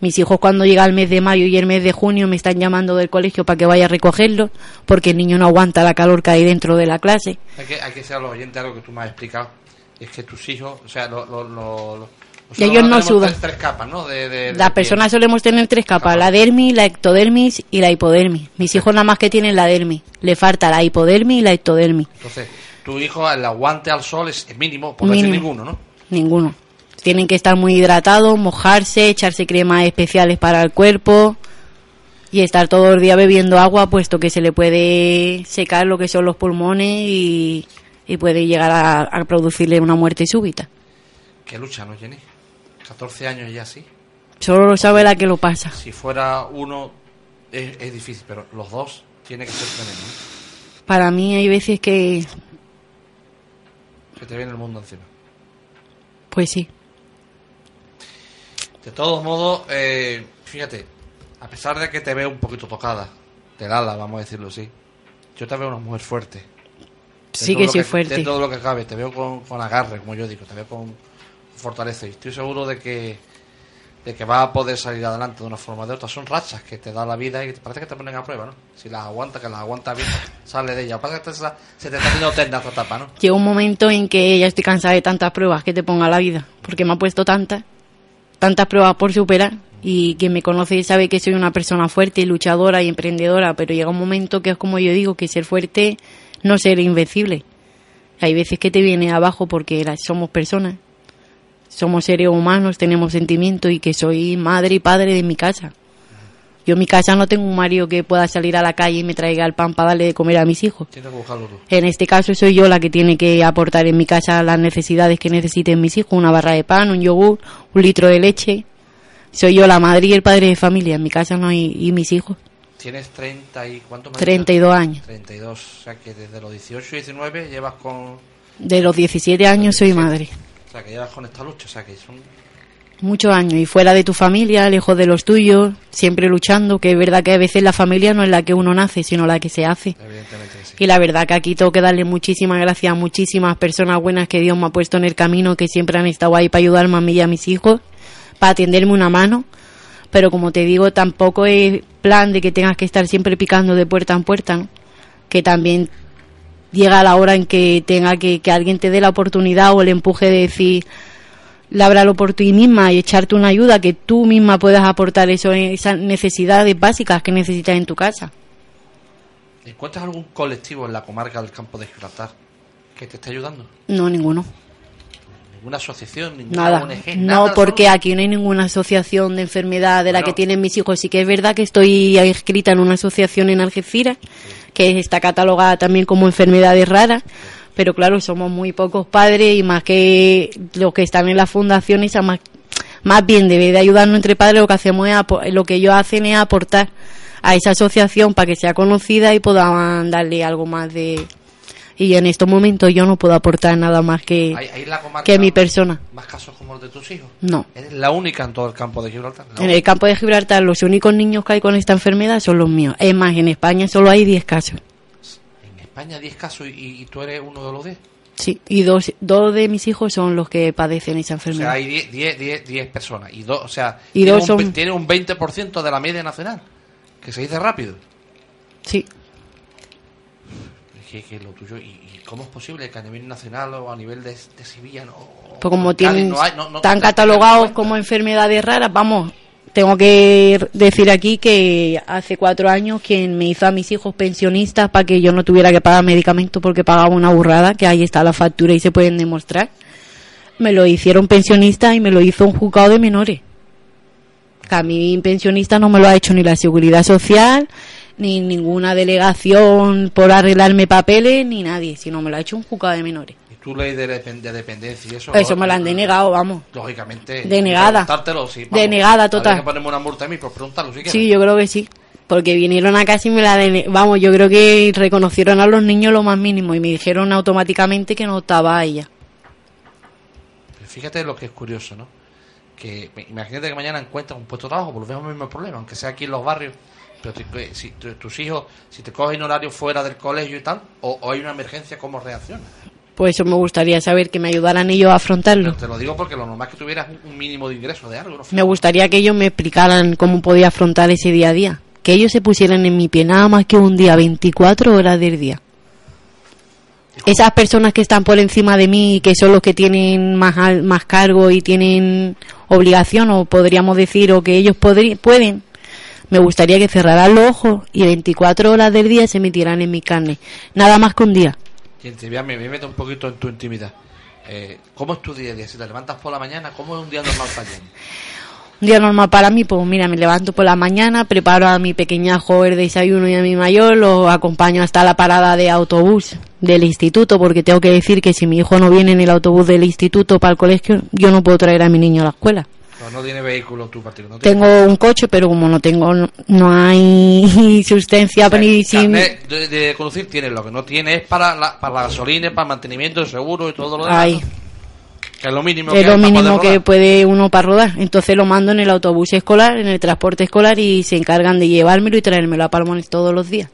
Mis hijos cuando llega el mes de mayo y el mes de junio me están llamando del colegio para que vaya a recogerlos porque el niño no aguanta la calor que hay dentro de la clase. Hay que, hay que ser los oyentes algo que tú me has explicado. Es que tus hijos, o sea, lo, lo, lo- ellos no sudan. Tres, tres capas, ¿no? De, de- de Las personas solemos tener tres capas, la dermis, la ectodermis y la hipodermis. Mis hijos nada más que tienen la dermis. Le falta la hipodermis y la ectodermis. Entonces, tu hijo, el aguante al sol es, mínimo, por no decir ninguno, ¿no? Ninguno. Tienen que estar muy hidratados, mojarse, echarse cremas especiales para el cuerpo y estar todo el día bebiendo agua, puesto que se le puede secar lo que son los pulmones y, y puede llegar a, a producirle una muerte súbita. Qué lucha, ¿no, Jenny? 14 años y ya sí. Solo lo sabe la que lo pasa. Si fuera uno, es, es difícil, pero los dos tiene que ser tremendo. ¿no? Para mí hay veces que, Que te viene el mundo encima. pues sí, De todos modos, eh, fíjate, a pesar de que te veo un poquito tocada, del ala, vamos a decirlo así, yo te veo una mujer fuerte. Sí que soy fuerte. De todo lo que cabe, te veo con, con agarre, como yo digo, te veo con fortaleza. Y estoy seguro de que de que vas a poder salir adelante de una forma o de otra. Son rachas que te da la vida y parece que te ponen a prueba, ¿no? Si las aguanta, que las aguanta bien, sale de ella. Parece que te- se te está haciendo eterna esta etapa, ¿no? Llega un momento en que ya estoy cansada de tantas pruebas que te ponga la vida, porque me ha puesto tantas, tantas pruebas por superar y quien me conoce sabe que soy una persona fuerte, luchadora y emprendedora, pero llega un momento que es como yo digo, que ser fuerte no ser invencible. Hay veces que te viene abajo porque somos personas, somos seres humanos, tenemos sentimientos y que soy madre y padre de mi casa. Yo en mi casa no tengo un marido que pueda salir a la calle y me traiga el pan para darle de comer a mis hijos. Tienes que buscarlo tú. En este caso soy yo la que tiene que aportar en mi casa las necesidades que necesiten mis hijos, una barra de pan, un yogur, un litro de leche. Soy yo la madre y el padre de familia, en mi casa no hay y mis hijos, Tienes 30 y... ¿Cuánto me has 32 años. dicho? 32. O sea que desde los 18 y 19 llevas con... De los 17 años soy madre. O sea que llevas con esta lucha. O sea que son... Muchos años y fuera de tu familia, lejos de los tuyos, siempre luchando, que es verdad que a veces la familia no es la que uno nace, sino la que se hace. Evidentemente sí. Y la verdad que aquí tengo que darle muchísimas gracias a muchísimas personas buenas que Dios me ha puesto en el camino, que siempre han estado ahí para ayudarme a mí y a mis hijos, para tenderme una mano. Pero como te digo, tampoco es plan de que tengas que estar siempre picando de puerta en puerta, ¿no? Que también llega la hora en que tenga que, que alguien te dé la oportunidad o el empuje de decir, lábralo por ti misma y echarte una ayuda que tú misma puedas aportar eso, esas necesidades básicas que necesitas en tu casa. ¿Encuentras algún colectivo en la comarca del campo de Gibraltar que te esté ayudando? No, ninguno. ¿Ninguna asociación? ¿Ninguna Nada, ONG? no, nada, porque aquí no hay ninguna asociación de enfermedad de la que tienen mis hijos. Sí que es verdad que estoy inscrita en una asociación en Algeciras, que está catalogada también como enfermedades raras, pero claro, somos muy pocos padres y más que los que están en las fundaciones, más, más bien debe de ayudarnos entre padres, lo que hacemos es, lo que ellos hacen es aportar a esa asociación para que sea conocida y podamos darle algo más de... Y en estos momentos yo no puedo aportar nada más que, ¿Hay, hay en la comarca que mi persona. más casos como los de tus hijos? No. Eres la única en todo el campo de Gibraltar. En el campo de Gibraltar los únicos niños que hay con esta enfermedad son los míos. Es más, en España solo hay 10 casos. En España 10 casos y, y tú eres uno de los 10. Sí, y dos, dos de mis hijos son los que padecen esa O sea, enfermedad. hay 10, 10, 10, 10 personas. Y dos, o sea, Y tiene, dos un, son- tiene un 20% de la media nacional. Que se dice rápido. Sí, que, que lo tuyo. ¿Y, y cómo es posible que a nivel nacional o a nivel de, de Sevilla no, pues como tienen, no hay- no- no- están catalogados como enfermedades raras, vamos, tengo que decir aquí que hace cuatro años quien me hizo a mis hijos pensionistas para que yo no tuviera que pagar medicamentos porque pagaba una burrada, que ahí está la factura y se pueden demostrar, me lo hicieron pensionista y me lo hizo un juzgado de menores. Que a mí pensionista no me lo ha hecho ni la seguridad social, ni ninguna delegación por arreglarme papeles, ni nadie, sino me lo ha hecho un juzgado de menores. Y tu ley de, de dependencia y eso. Eso me lo han denegado, vamos. Lógicamente. Denegada. sí. Denegada total. Que ponerme una multa a mí por preguntarlo si. Sí, yo creo que sí. Porque vinieron a casa y me la dene- Vamos, yo creo que reconocieron a los niños lo más mínimo y me dijeron automáticamente que no estaba ella. Pero Fíjate lo que es curioso, ¿no? Que imagínate que mañana encuentras un puesto de trabajo, volvemos al mismo problema, aunque sea aquí en los barrios. Pero te- si tu- tus hijos, si te cogen horario fuera del colegio y tal, o, o hay una emergencia, ¿cómo reaccionas? Pues eso me gustaría saber que me ayudaran ellos a afrontarlo. Te lo digo porque lo normal es que tuvieras un- mínimo de ingreso de algo. ¿no? Me gustaría que ellos me explicaran cómo podía afrontar ese día a día. Que ellos se pusieran en mi pie nada más que un día, 24 horas del día. Esas personas que están por encima de mí y que son los que tienen más, más cargo y tienen obligación, o podríamos decir, o que ellos pueden, me gustaría que cerraran los ojos y 24 horas del día se metieran en mi carne. Nada más que un día. Te vea, me, me meto un poquito en tu intimidad. Eh, ¿Cómo es tu día a día? Si te levantas por la mañana, ¿cómo es un día normal para Jenny? Un día normal para mí, pues mira, me levanto por la mañana, preparo a mi pequeñajo el desayuno y a mi mayor, lo acompaño hasta la parada de autobús del instituto, porque tengo que decir que si mi hijo no viene en el autobús del instituto para el colegio, yo no puedo traer a mi niño a la escuela. No, no tiene vehículo tu partido. No Tengo un coche, pero como no tengo, no, no hay sustancia O sea, ni sin... de, de conducir tienes, lo que no tiene es para la, para la gasolina, para el mantenimiento, el seguro y todo lo demás. Ay. ¿no? Que es lo mínimo Es que lo mínimo puede uno para rodar. Entonces lo mando en el autobús escolar, en el transporte escolar y se encargan de llevármelo y traérmelo a Palmones todos los días.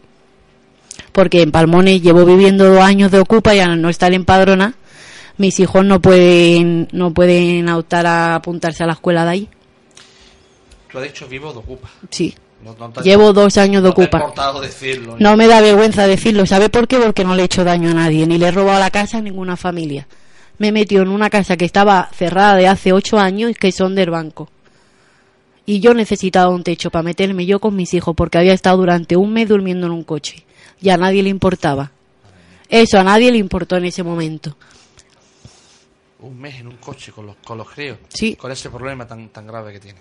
Porque en Palmones llevo viviendo dos años de ocupa y al no estar en padrona, mis hijos no pueden, no pueden optar a apuntarse a la escuela de ahí. Tú has dicho vivo de ocupa. Sí. No- no te- Llevo dos años de no ocupa. decirlo. No me da vergüenza decirlo. ¿Sabe por qué? Porque no le he hecho daño a nadie, ni le he robado la casa a ninguna familia. Me he metido en una casa que estaba cerrada de hace ocho años y que son del banco. Y yo necesitaba un techo para meterme yo con mis hijos porque había estado durante un mes durmiendo en un coche. Y a nadie le importaba. Eso a nadie le importó en ese momento. Un mes en un coche con los, con los críos. Sí. Con ese problema tan, tan grave que tiene.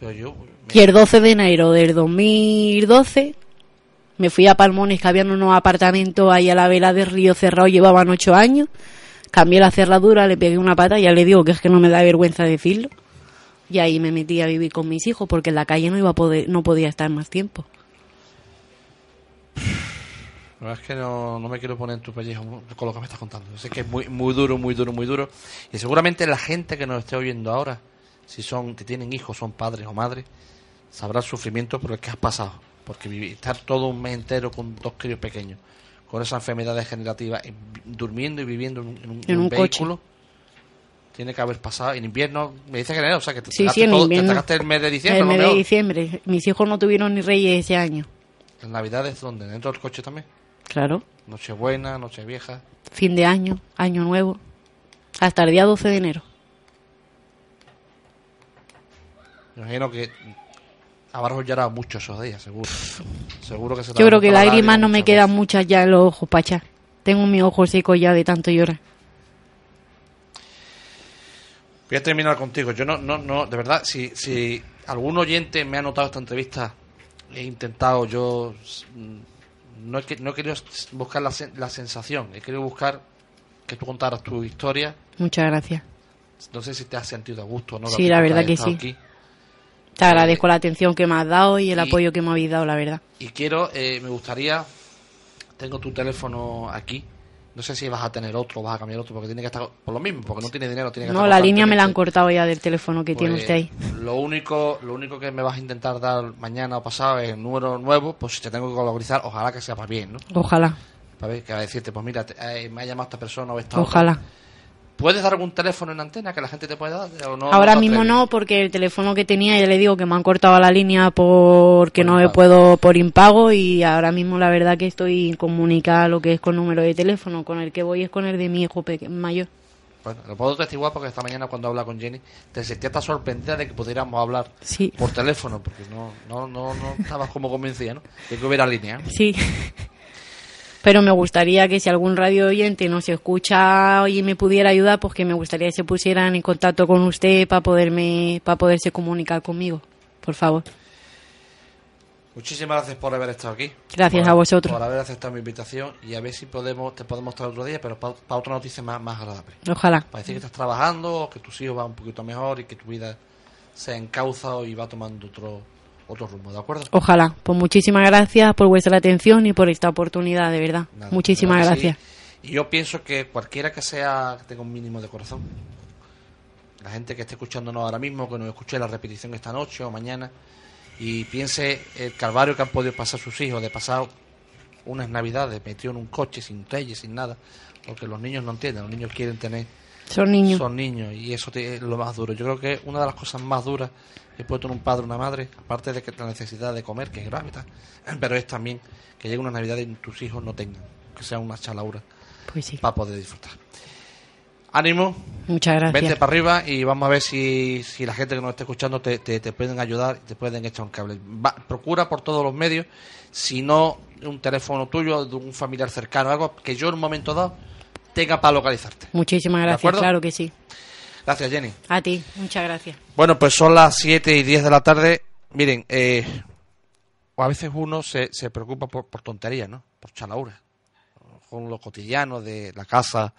Pero yo... me- Y el 12 de enero del 2012 me fui a Palmones, que habían unos apartamentos ahí a la vela del río cerrado, llevaban ocho años. Cambié la cerradura, le pegué una pata, ya le digo que es que no me da vergüenza decirlo. Y ahí me metí a vivir con mis hijos porque en la calle no iba a poder, no podía estar más tiempo. La verdad es que no, no me quiero poner en tu pellejo con lo que me estás contando. Sé que es muy, muy duro, muy duro, muy duro. Y seguramente la gente que nos esté oyendo ahora, si son, que tienen hijos, son padres o madres, sabrá el sufrimiento por el que has pasado. Porque vivir, estar todo un mes entero con dos críos pequeños, con esa enfermedad degenerativa, durmiendo y viviendo en un, en un- En en un un coche. vehículo, tiene que haber pasado. En invierno, me dice que enero, o sea que te Sí, sí, todo- invierno. te pegaste el mes de diciembre, el mes de diciembre. Mis hijos no tuvieron ni reyes ese año. En Navidades, ¿dónde? ¿Dentro del coche también? Claro. Nochebuena, Nochevieja. Fin de año, año nuevo. Hasta el día 12 de enero. Me imagino que habrás llorado mucho esos días, seguro. seguro que se Yo creo que lágrimas no me quedan muchas ya en los ojos, pacha. Tengo mis ojos secos ya de tanto llorar. Voy a terminar contigo. Yo no, no, no, de verdad, si, si algún oyente me ha notado esta entrevista, he intentado yo. No he, que- no he querido buscar la, la sensación, he querido buscar que tú contaras tu historia. Muchas gracias. No sé si te has sentido a gusto o no. Sí, la verdad que sí. aquí. Te agradezco la atención que me has dado y el y- apoyo que me habéis dado, la verdad. Y quiero, eh, me gustaría, tengo tu teléfono aquí. No sé si vas a tener otro, vas a cambiar otro, porque tiene que estar por lo mismo, porque no tiene dinero, tiene que No, estar la línea me la han cortado ya del teléfono que tiene Pues, usted ahí. Lo único, lo único que me vas a intentar dar mañana o pasado es el número nuevo, pues si te tengo que colaborar, ojalá que sea para bien, ¿no? Ojalá, Para ver, que a decirte, pues mira, te- eh, me ha llamado esta persona o esta otra. ¿Puedes dar algún teléfono en antena que la gente te pueda dar? ¿O no, Ahora mismo no, porque el teléfono que tenía, ya le digo que me han cortado la línea porque Por no me impago. puedo por impago y ahora mismo la verdad que estoy comunicada lo que es con número de teléfono. Con el que voy es con el de mi hijo mayor. Bueno, lo puedo testiguar porque esta mañana cuando habla con Jenny te sentía hasta sorprendida de que pudiéramos hablar Sí, por teléfono, porque no, no, no, no estabas como convencida, ¿no? De que hubiera línea. sí. Pero me gustaría que si algún radio oyente nos escucha y me pudiera ayudar, pues que me gustaría que se pusieran en contacto con usted para poderme, para poderse comunicar conmigo. Por favor. Muchísimas gracias por haber estado aquí. Gracias Por- a vosotros. Por haber aceptado mi invitación y a ver si podemos te podemos traer otro día, pero para otra noticia más, más agradable. Ojalá. Para decir que estás trabajando, que tus hijos van un poquito mejor y que tu vida se encauza y va tomando otro otro rumbo, ¿de acuerdo? Ojalá. Pues muchísimas gracias por vuestra atención y por esta oportunidad, de verdad. Nada, muchísimas verdad gracias. sí. Y yo pienso que cualquiera que sea, que tenga un mínimo de corazón, la gente que esté escuchándonos ahora mismo, que nos escuche la repetición esta noche o mañana, y piense el calvario que han podido pasar sus hijos, de pasar unas navidades metido en un coche sin reyes, sin nada, porque los niños no entienden, los niños quieren tener Son niños. son niños y eso es lo más duro. Yo creo que una de las cosas más duras que puede tener un padre o una madre, aparte de que la necesidad de comer, que es grave, pero es también que llegue una Navidad y tus hijos no tengan, que sea una chalaura Pues sí. para poder disfrutar. Ánimo, Muchas gracias. vente para arriba y vamos a ver si, si la gente que nos esté escuchando te, te, te pueden ayudar y te pueden echar un cable. Va- procura por todos los medios, si no un teléfono tuyo, de un familiar cercano, algo que yo en un momento dado tenga para localizarte. Muchísimas ¿De gracias, claro que sí. Gracias, Jenny. A ti, muchas gracias. Bueno, pues son las 7 y 10 de la tarde. Miren, eh, a veces uno se, se preocupa por, por tonterías, ¿no? Por chalauras. Con lo cotidiano de la casa,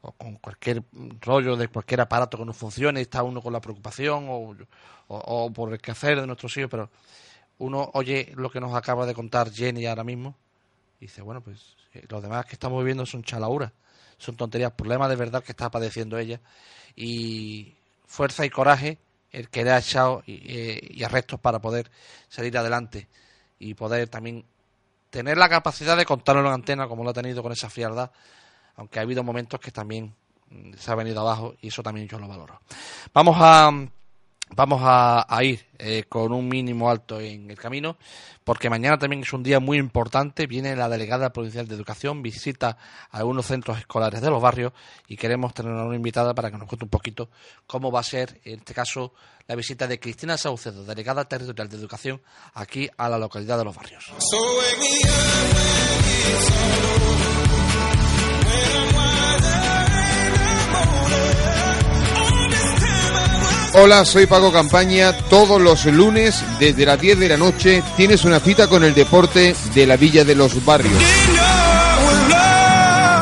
o con cualquier rollo de cualquier aparato que no funcione, está uno con la preocupación, o, o- o por el quehacer de nuestros hijos, pero uno oye lo que nos acaba de contar Jenny ahora mismo y dice, bueno, pues eh, los demás que estamos viviendo son chalauras, son tonterías, problemas de verdad que está padeciendo ella y fuerza y coraje el que le ha echado y, eh, arrestos para poder salir adelante y poder también tener la capacidad de contarlo en la antena como lo ha tenido con esa frialdad, aunque ha habido momentos que también mm, se ha venido abajo y eso también yo lo valoro. Vamos a vamos a, ir eh, con un mínimo alto en el camino, porque mañana también es un día muy importante. Viene la delegada provincial de educación, visita a algunos centros escolares de los barrios y queremos tener una invitada para que nos cuente un poquito cómo va a ser, en este caso, la visita de Cristina Saucedo, delegada territorial de educación, aquí a la localidad de los barrios. Hola, soy Paco Campaña. Todos los lunes, desde las 10 de la noche, tienes una cita con el deporte de la Villa de los Barrios.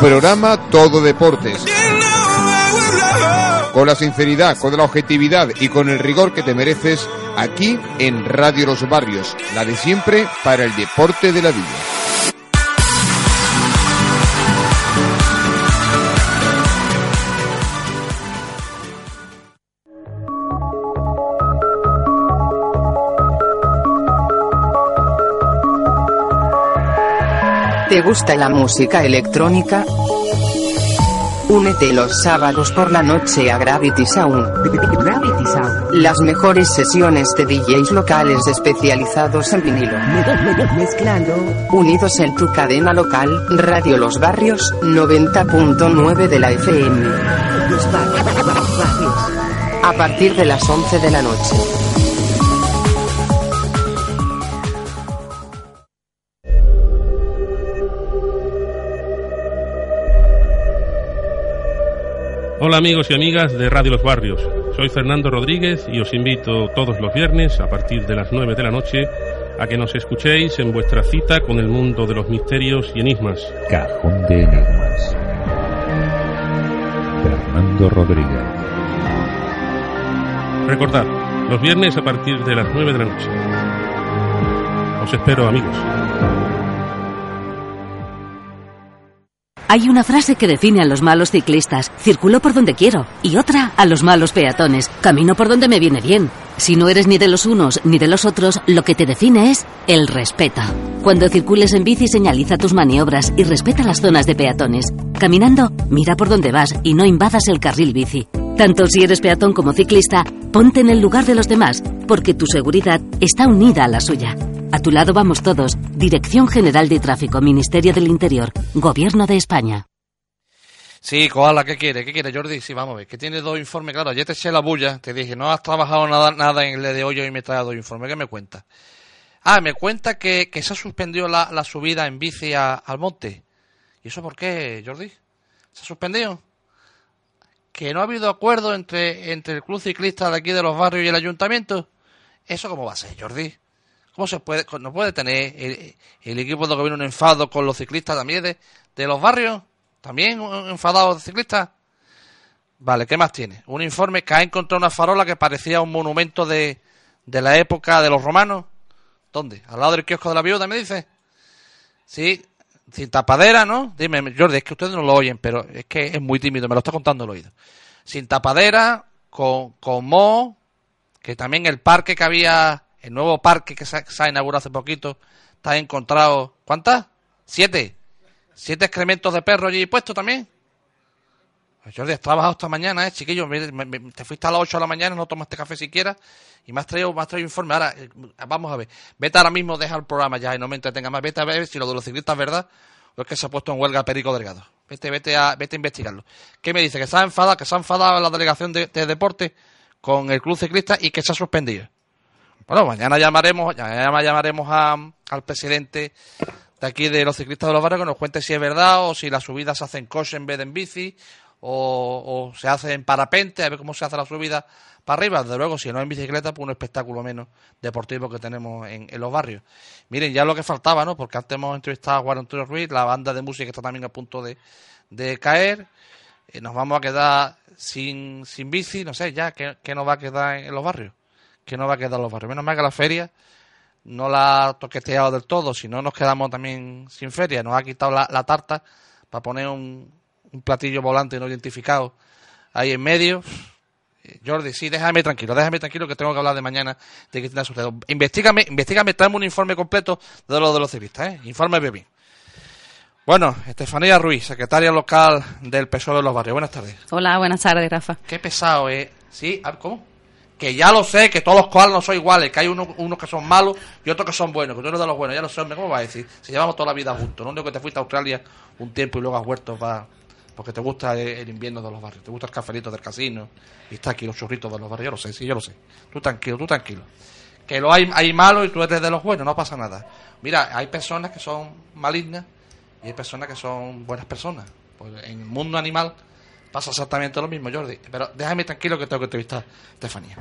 Programa Todo Deportes. Con la sinceridad, con la objetividad y con el rigor que te mereces, aquí en Radio Los Barrios, la de siempre para el deporte de la Villa. ¿Te gusta la música electrónica? Únete los sábados por la noche a Gravity Sound. Las mejores sesiones de DJs locales especializados en vinilo. Mezclando. Unidos en tu cadena local, Radio Los Barrios, 90.9 de la FM. A partir de las 11 de la noche. Hola amigos y amigas de Radio Los Barrios. Soy Fernando Rodríguez y os invito todos los viernes a partir de las 9 de la noche a que nos escuchéis en vuestra cita con el mundo de los misterios y enigmas. Cajón de Enigmas. Fernando Rodríguez. Recordad, los viernes a partir de las 9 de la noche. Os espero amigos. Hay una frase que define a los malos ciclistas, circulo por donde quiero, y otra a los malos peatones, camino por donde me viene bien. Si no eres ni de los unos ni de los otros, lo que te define es el respeto. Cuando circules en bici señaliza tus maniobras y respeta las zonas de peatones. Caminando, mira por donde vas y no invadas el carril bici. Tanto si eres peatón como ciclista, ponte en el lugar de los demás, porque tu seguridad está unida a la suya. A tu lado vamos todos. Dirección General de Tráfico, Ministerio del Interior, Gobierno de España. Sí, Koala, ¿qué quiere? ¿Qué quiere, Jordi? Sí, vamos a ver, que tiene dos informes. Claro, ayer te eché la bulla, te dije, no has trabajado nada, nada en el de hoy y me trae dos informes. ¿Qué me cuenta? Ah, me cuenta que, se ha suspendido la, subida en bici al monte. ¿Y eso por qué, Jordi? ¿Se ha suspendido? ¿Que no ha habido acuerdo entre, entre el club ciclista de aquí de los barrios y el ayuntamiento? ¿Eso cómo va a ser, Jordi? ¿Cómo se puede, no puede tener el, equipo de gobierno un enfado con los ciclistas también de, los barrios? ¿También enfadados de ciclistas? Vale, ¿qué más tiene? Un informe que ha encontrado una farola que parecía un monumento de, de la época de los romanos. ¿Dónde? ¿Al lado del kiosco de la viuda, me dice? Sí, sin tapadera, ¿no? Dime, Jordi, es que ustedes no lo oyen, pero es que es muy tímido, me lo está contando el oído. Sin tapadera, con, con mo, que también el parque que había el nuevo parque que se, ha inaugurado hace poquito está encontrado. ¿Cuántas? Siete. Siete excrementos de perro allí puestos también. Pues Jordi, has trabajado esta mañana, ¿eh, chiquillo? te fuiste a las 8 de la mañana, no tomaste café siquiera y me has traído, me has traído informe. Ahora, eh, vamos a ver. Vete ahora mismo, deja el programa ya y no me entretenga más. Vete a ver si lo de los ciclistas es verdad o es que se ha puesto en huelga Perico Delgado. Vete, vete, a, vete a investigarlo. ¿Qué me dice? Que se ha enfadado, que se ha enfadado la delegación de deporte con el club ciclista y que se ha suspendido. Bueno, mañana llamaremos, mañana llamaremos al presidente de aquí de los ciclistas de los barrios que nos cuente si es verdad o si las subidas se hacen coche en vez de en bici o, se hace en parapente, a ver cómo se hace la subida para arriba. Desde luego, si no en bicicleta, pues un espectáculo menos deportivo que tenemos en, los barrios. Miren, ya lo que faltaba, ¿no? Porque antes hemos entrevistado a Juan Antonio Ruiz, la banda de música está también a punto de, caer. Eh, nos vamos a quedar sin, sin bici, no sé, ya, ¿qué, qué nos va a quedar en los barrios? Que no va a quedar los barrios. Menos mal que la feria no la ha toqueteado del todo, si no nos quedamos también sin feria. Nos ha quitado la, tarta para poner un, platillo volante no identificado ahí en medio. Jordi, sí, déjame tranquilo, déjame tranquilo que tengo que hablar de mañana de Cristina Sucedo. Investígame, investígame, tráeme un informe completo de lo de los ciclistas, ¿eh? Informe bien. Bueno, Estefanía Ruiz, secretaria local del PSOE de los barrios. Buenas tardes. Hola, buenas tardes, Rafa. Qué pesado, ¿eh? ¿Sí? ¿Cómo? Que ya lo sé, que todos los koalas no son iguales, que hay unos, unos que son malos y otros que son buenos, que tú eres de los buenos, ya lo sé, hombre, ¿cómo vas a decir? Si llevamos toda la vida juntos, no digo que te fuiste a Australia un tiempo y luego has vuelto para porque te gusta el invierno de los barrios, te gusta el cafelito del casino y está aquí los churritos de los barrios, yo lo sé, sí, yo lo sé. Tú tranquilo, tú tranquilo. Que lo hay, hay malos y tú eres de los buenos, no pasa nada. Mira, hay personas que son malignas y hay personas que son buenas personas. Pues en el mundo animal pasa exactamente lo mismo, Jordi. Pero déjame tranquilo que tengo que entrevistar a Estefanía.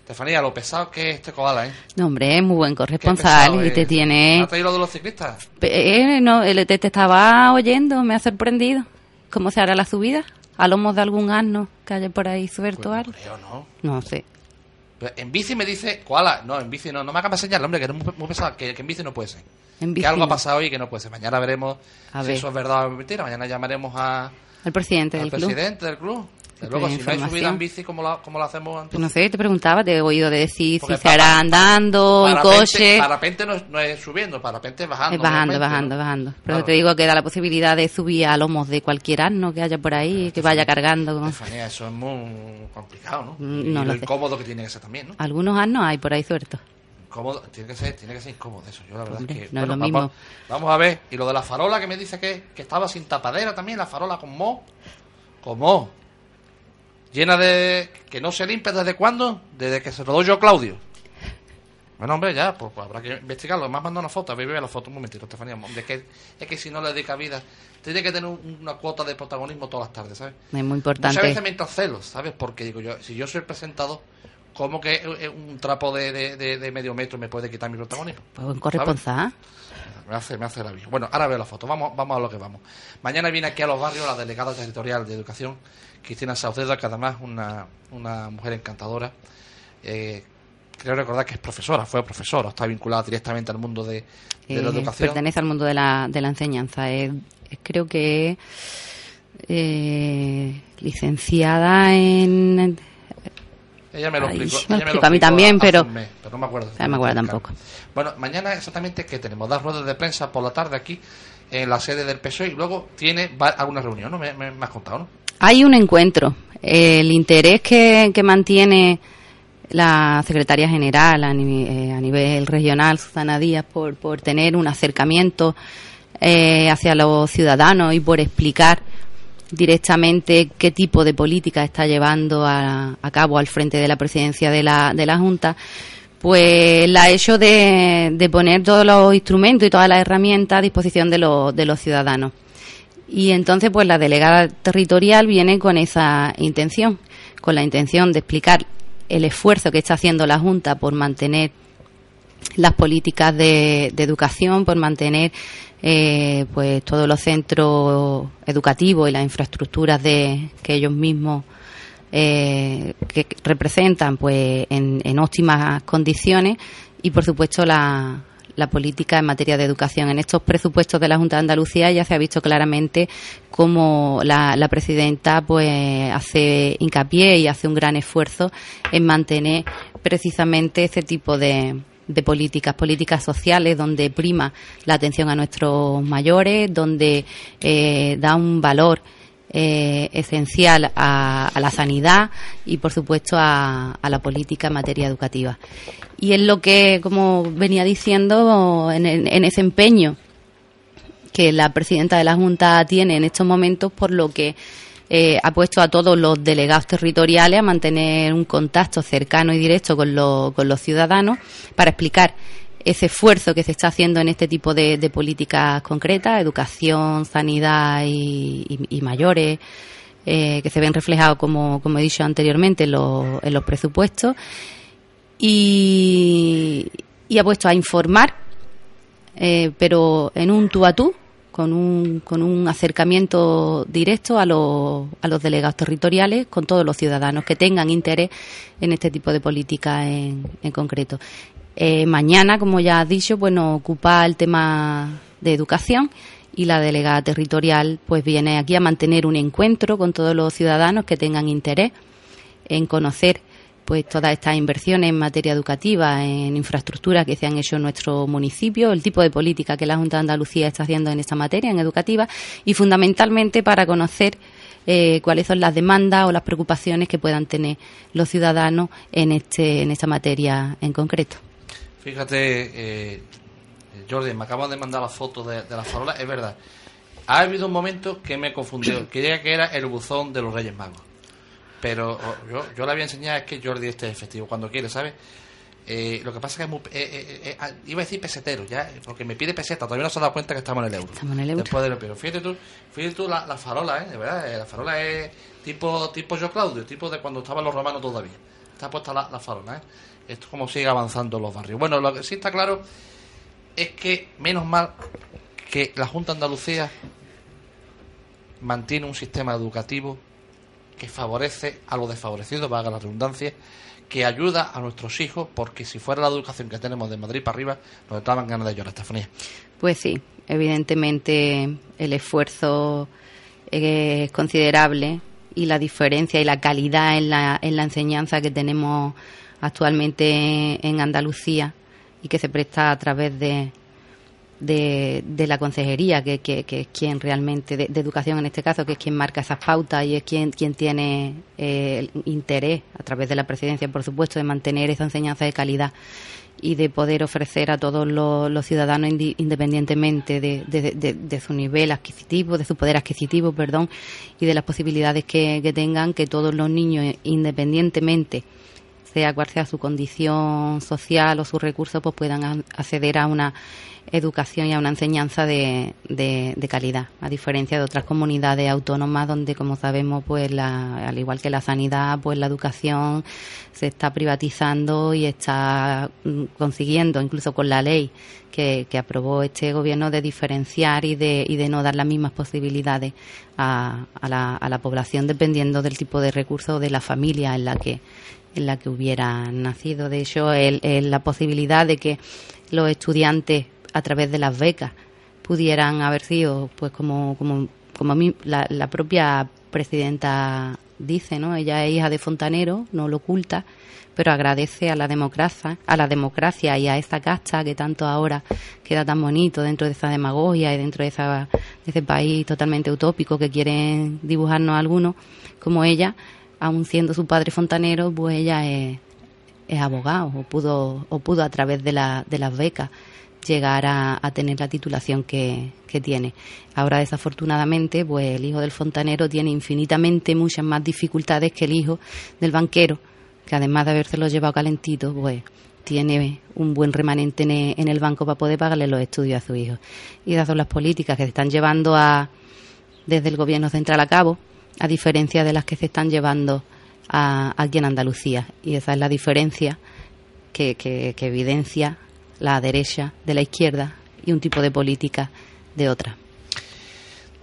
Estefanía, lo pesado que es este koala, ¿eh? No, hombre, es muy buen corresponsal y te tiene... ¿Ha traído lo de los ciclistas? Eh, no, te, te estaba oyendo, me ha sorprendido. ¿Cómo se hará la subida? ¿A lomos de algún asno que haya por ahí suelto pues no no. No sé. En bici me dice, koala, no, en bici no, no me hagas señal, hombre, que es muy, pesado, que, en bici no puede ser. que algo ha pasado y que no puede ser. Mañana veremos si eso es verdad o mentira. Mañana llamaremos a, al presidente del presidente del club luego, si no hay subida en bici, ¿cómo la, cómo la hacemos antes? No sé, te preguntaba, te he oído decir si se hará andando, en coche. Parapente no es, no es subiendo, parapente es bajando. Es bajando, bajando, bajando. Pero te digo que da la posibilidad de subir a lomos de cualquier asno que haya por ahí, que vaya cargando. Eso es muy complicado, ¿no? Mm, no y lo, incómodo que tiene que ser también, ¿no? Algunos asnos hay por ahí sueltos. Incómodo, tiene que ser, tiene que ser incómodo eso. Yo la verdad es que no es lo mismo. Vamos a ver, y lo de la farola que me dice que, que estaba sin tapadera también, la farola con mo, con mo llena de... que no se limpia desde cuándo, desde que se rodó yo Claudio. Bueno, hombre, ya, pues, pues habrá que investigarlo. Me has mandado una foto, a ver, la foto un momentito, Estefanía. De que, es que si no le dedica vida, tiene que tener una cuota de protagonismo todas las tardes, ¿sabes? Es muy importante. Muchas veces me celos, ¿sabes? Porque digo yo, si yo soy el presentador, ¿cómo que un trapo de, de, medio metro me puede quitar mi protagonismo? Pues un corresponsal. Me hace, me hace la vida. Bueno, ahora veo la foto, vamos, vamos a lo que vamos. Mañana viene aquí a los barrios la delegada territorial de educación Cristina Sauceda, que además es una, una mujer encantadora. Eh, creo recordar que es profesora, fue profesora, está vinculada directamente al mundo de, la eh, educación. Pertenece al mundo de la, de la enseñanza. creo que es eh, licenciada en. Ella me lo explicó. a mí también, pero, pero no me acuerdo. No me acuerdo tampoco. Bueno, mañana exactamente que tenemos dar ruedas de prensa por la tarde aquí en la sede del PSOE y luego tiene alguna reunión, ¿no? Me, me has contado, ¿no? Hay un encuentro. El interés que, mantiene la secretaria general a, eh, nivel, regional, Susana Díaz, por, por tener un acercamiento eh, hacia los ciudadanos y por explicar directamente qué tipo de política está llevando a, cabo al frente de la presidencia de la, de la Junta, pues la hecho de, de poner todos los instrumentos y todas las herramientas a disposición de, los, de los ciudadanos. Y entonces, pues la delegada territorial viene con esa intención, con la intención de explicar el esfuerzo que está haciendo la Junta por mantener las políticas de, educación, por mantener eh, pues todos los centros educativos y las infraestructuras de que ellos mismos eh, que representan pues en, en óptimas condiciones y por supuesto la, la política en materia de educación. En estos presupuestos de la Junta de Andalucía ya se ha visto claramente cómo la, presidenta pues hace hincapié y hace un gran esfuerzo en mantener precisamente ese tipo de, políticas, políticas sociales donde prima la atención a nuestros mayores, donde eh, da un valor eh, esencial a, la sanidad y, por supuesto, a, la política en materia educativa. Y es lo que, como venía diciendo, en, ese empeño que la presidenta de la Junta tiene en estos momentos, por lo que eh, ha puesto a todos los delegados territoriales a mantener un contacto cercano y directo con, con los ciudadanos para explicar ese esfuerzo que se está haciendo en este tipo de, políticas concretas, educación, sanidad y, mayores, eh, que se ven reflejados, como, como he dicho anteriormente, en los, en los presupuestos. Y, ha puesto a informar, eh, pero en un tú a tú, con un, con un acercamiento directo a los, a los delegados territoriales, con todos los ciudadanos que tengan interés en este tipo de políticas en, en concreto. Eh, mañana, como ya has dicho, pues ocupa el tema de educación y la delegada territorial pues viene aquí a mantener un encuentro con todos los ciudadanos que tengan interés en conocer pues todas estas inversiones en materia educativa, en infraestructura que se han hecho en nuestro municipio, el tipo de política que la Junta de Andalucía está haciendo en esta materia, en educativa, y fundamentalmente para conocer eh, cuáles son las demandas o las preocupaciones que puedan tener los ciudadanos en este en esta materia en concreto. Fíjate, eh, Jordi, me acabas de mandar la foto de, de la farola, es verdad. Ha habido un momento que me confundió, creía que era el buzón de los Reyes Magos. Pero oh, yo, yo le voy a enseñar es que Jordi este es efectivo cuando quiere, ¿sabes? Eh, lo que pasa es que es muy, eh, eh, eh, ah, iba a decir pesetero, ya, porque me pide peseta, todavía no se ha dado cuenta que estamos en el euro. Estamos en el euro. Después del- pero fíjate tú, fíjate tú la, la farola, ¿eh? De verdad, eh, la farola es tipo, tipo yo Claudio, tipo de cuando estaban los romanos todavía. Está puesta la, la farola, ¿eh? Esto es como sigue avanzando los barrios. Bueno, lo que sí está claro es que, menos mal, que la Junta de Andalucía mantiene un sistema educativo que favorece a los desfavorecidos, valga la redundancia, que ayuda a nuestros hijos, porque si fuera la educación que tenemos de Madrid para arriba, nos daban ganas de llorar, Estefanía. Pues sí, evidentemente el esfuerzo eh, es considerable y la diferencia y la calidad en la, en la enseñanza que tenemos actualmente en Andalucía y que se presta a través de, de, de la consejería, que, que- es quien realmente, de, de educación en este caso, que es quien marca esas pautas y es quien, quien tiene eh, interés, a través de la presidencia, por supuesto, de mantener esa enseñanza de calidad y de poder ofrecer a todos los, ciudadanos independientemente de, de- de- de su nivel adquisitivo, de su poder adquisitivo, perdón, y de las posibilidades que, que tengan, que todos los niños, independientemente sea cual sea su condición social o sus recursos, pues puedan acceder a una educación y a una enseñanza de, de, calidad, a diferencia de otras comunidades autónomas donde, como sabemos, pues la, al igual que la sanidad, pues la educación se está privatizando y está mm, consiguiendo, incluso con la ley que, aprobó este gobierno, de diferenciar y de, y de no dar las mismas posibilidades a, a la, a la población dependiendo del tipo de recursos o de la familia en la que en la que hubiera nacido. De hecho, el- el- la posibilidad de que los estudiantes, a través de las becas, pudieran haber sido, pues como, como, como a mí, la, propia presidenta dice, ¿no? Ella es hija de fontanero, no lo oculta, pero agradece a la democracia, a la democracia y a esta casta que tanto ahora queda tan bonito dentro de esa demagogia y dentro de, esa, de ese país totalmente utópico que quieren dibujarnos algunos, como ella, aun siendo su padre fontanero, pues ella es, abogado o pudo, o pudo a través de, la, de las becas llegar a, a tener la titulación que, que tiene. Ahora, desafortunadamente, pues el hijo del fontanero tiene infinitamente muchas más dificultades que el hijo del banquero, que además de habérselo llevado calentito, pues tiene un buen remanente en e- el banco para poder pagarle los estudios a su hijo. Y son las políticas que se están llevando a, desde el gobierno central a cabo, a diferencia de las que se están llevando a, aquí en Andalucía. Y esa es la diferencia que, que- evidencia la derecha de la izquierda y un tipo de política de otra.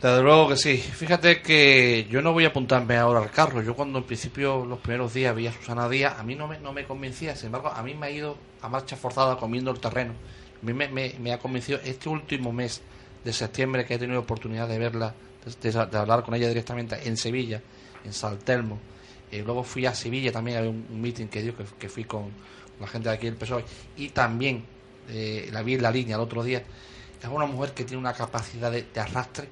Desde luego que sí. Fíjate que yo no voy a apuntarme ahora al carro. Yo cuando en principio los primeros días vi a Susana Díaz, a mí no me, no me convencía. Sin embargo, a mí me ha ido a marcha forzada comiendo el terreno. A mí me, me- me ha convencido este último mes de septiembre que he tenido oportunidad de verla, de, hablar con ella directamente en Sevilla, en Saltelmo. Eh, luego fui a Sevilla también, había un, un meeting que dio, que, que fui con la gente de aquí del PSOE. Y también eh, la vi en la línea el otro día. Es una mujer que tiene una capacidad de, arrastre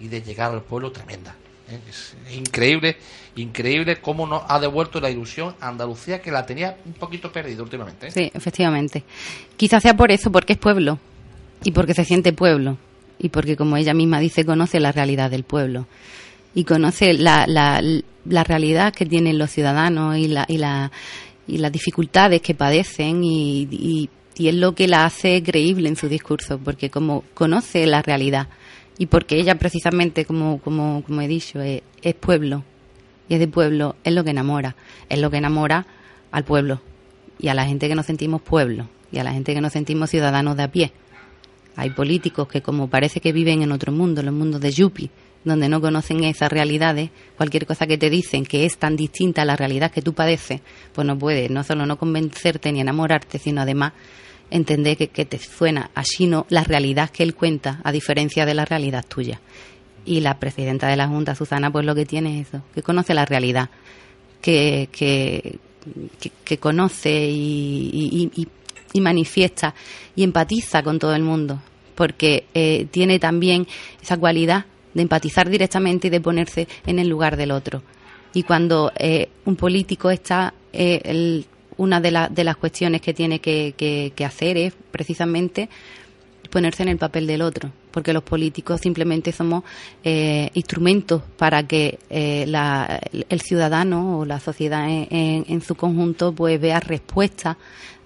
y de llegar al pueblo tremenda. ¿eh? Es increíble, increíble cómo nos ha devuelto la ilusión a Andalucía que la tenía un poquito perdida últimamente. ¿eh? Sí, efectivamente. Quizás sea por eso, porque es pueblo y porque se siente pueblo y porque, como ella misma dice, conoce la realidad del pueblo y conoce la, la, la realidad que tienen los ciudadanos y, la, y, la, y las dificultades que padecen y, y, y es lo que la hace creíble en su discurso, porque como conoce la realidad y porque ella precisamente, como, como, como he dicho, es, es pueblo y es de pueblo, es lo que enamora, es lo que enamora al pueblo y a la gente que nos sentimos pueblo y a la gente que nos sentimos ciudadanos de a pie. Hay políticos que como parece que viven en otro mundo, los mundos de Yupi, donde no conocen esas realidades, cualquier cosa que te dicen que es tan distinta a la realidad que tú padeces, pues no puede no solo no convencerte ni enamorarte, sino además entender que, que te suena así no la realidad que él cuenta, a diferencia de la realidad tuya. Y la presidenta de la Junta, Susana, pues lo que tiene es eso, que conoce la realidad, que, que, que, conoce y, y, y, manifiesta y empatiza con todo el mundo, porque eh, tiene también esa cualidad de empatizar directamente y de ponerse en el lugar del otro. Y cuando eh, un político está, eh, una de, de, las cuestiones que tiene que, que hacer es precisamente ponerse en el papel del otro, porque los políticos simplemente somos eh, instrumentos para que eh, el ciudadano o la sociedad en, su conjunto pues vea respuesta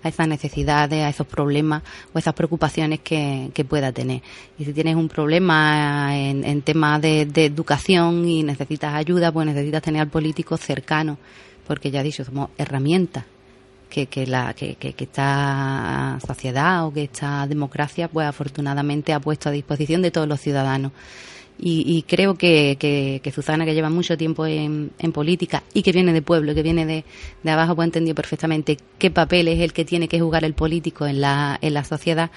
a esas necesidades, a esos problemas o esas preocupaciones que, pueda tener. Y si tienes un problema en, temas de, de, educación y necesitas ayuda, pues necesitas tener al político cercano, porque ya he dicho, somos herramientas que, que, la, que, que, esta sociedad o que esta democracia, pues afortunadamente ha puesto a disposición de todos los ciudadanos. Y, creo que, que, Susana, que lleva mucho tiempo en, en, política y que viene de pueblo, que viene de, de abajo, pues ha entendido perfectamente qué papel es el que tiene que jugar el político en la, en la sociedad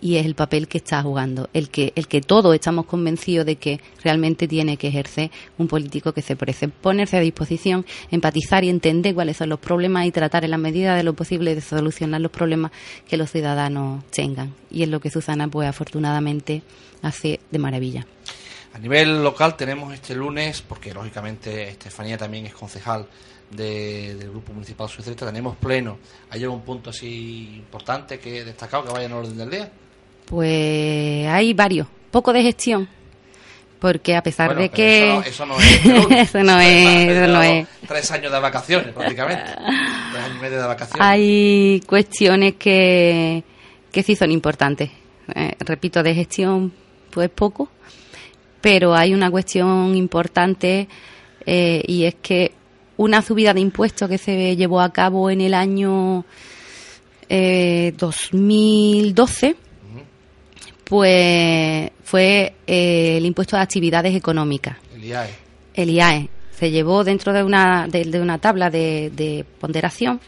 y es el papel que está jugando, el que, el que todos estamos convencidos de que realmente tiene que ejercer un político que se parece, ponerse a disposición, empatizar y entender cuáles son los problemas y tratar en la medida de lo posible de solucionar los problemas que los ciudadanos tengan. Y es lo que Susana, pues afortunadamente, hace de maravilla. A nivel local tenemos este lunes, porque lógicamente Estefanía también es concejal del Grupo Municipal Socialista, tenemos pleno. ¿Hay algún punto así importante que destacado que vaya en orden del día? Pues hay varios. Poco de gestión. Porque a pesar de que... Eso, no es... eso no es... Eso no es... Tres años de vacaciones, prácticamente. Tres años y medio de vacaciones. Hay cuestiones que, que sí son importantes. Eh, repito, de gestión, pues poco. Pero hay una cuestión importante eh, y es que una subida de impuestos que se llevó a cabo en el año eh, 2012 pues fue eh, el impuesto de actividades económicas. El IAE. El IAE. Se llevó dentro de una, de, una tabla de, ponderación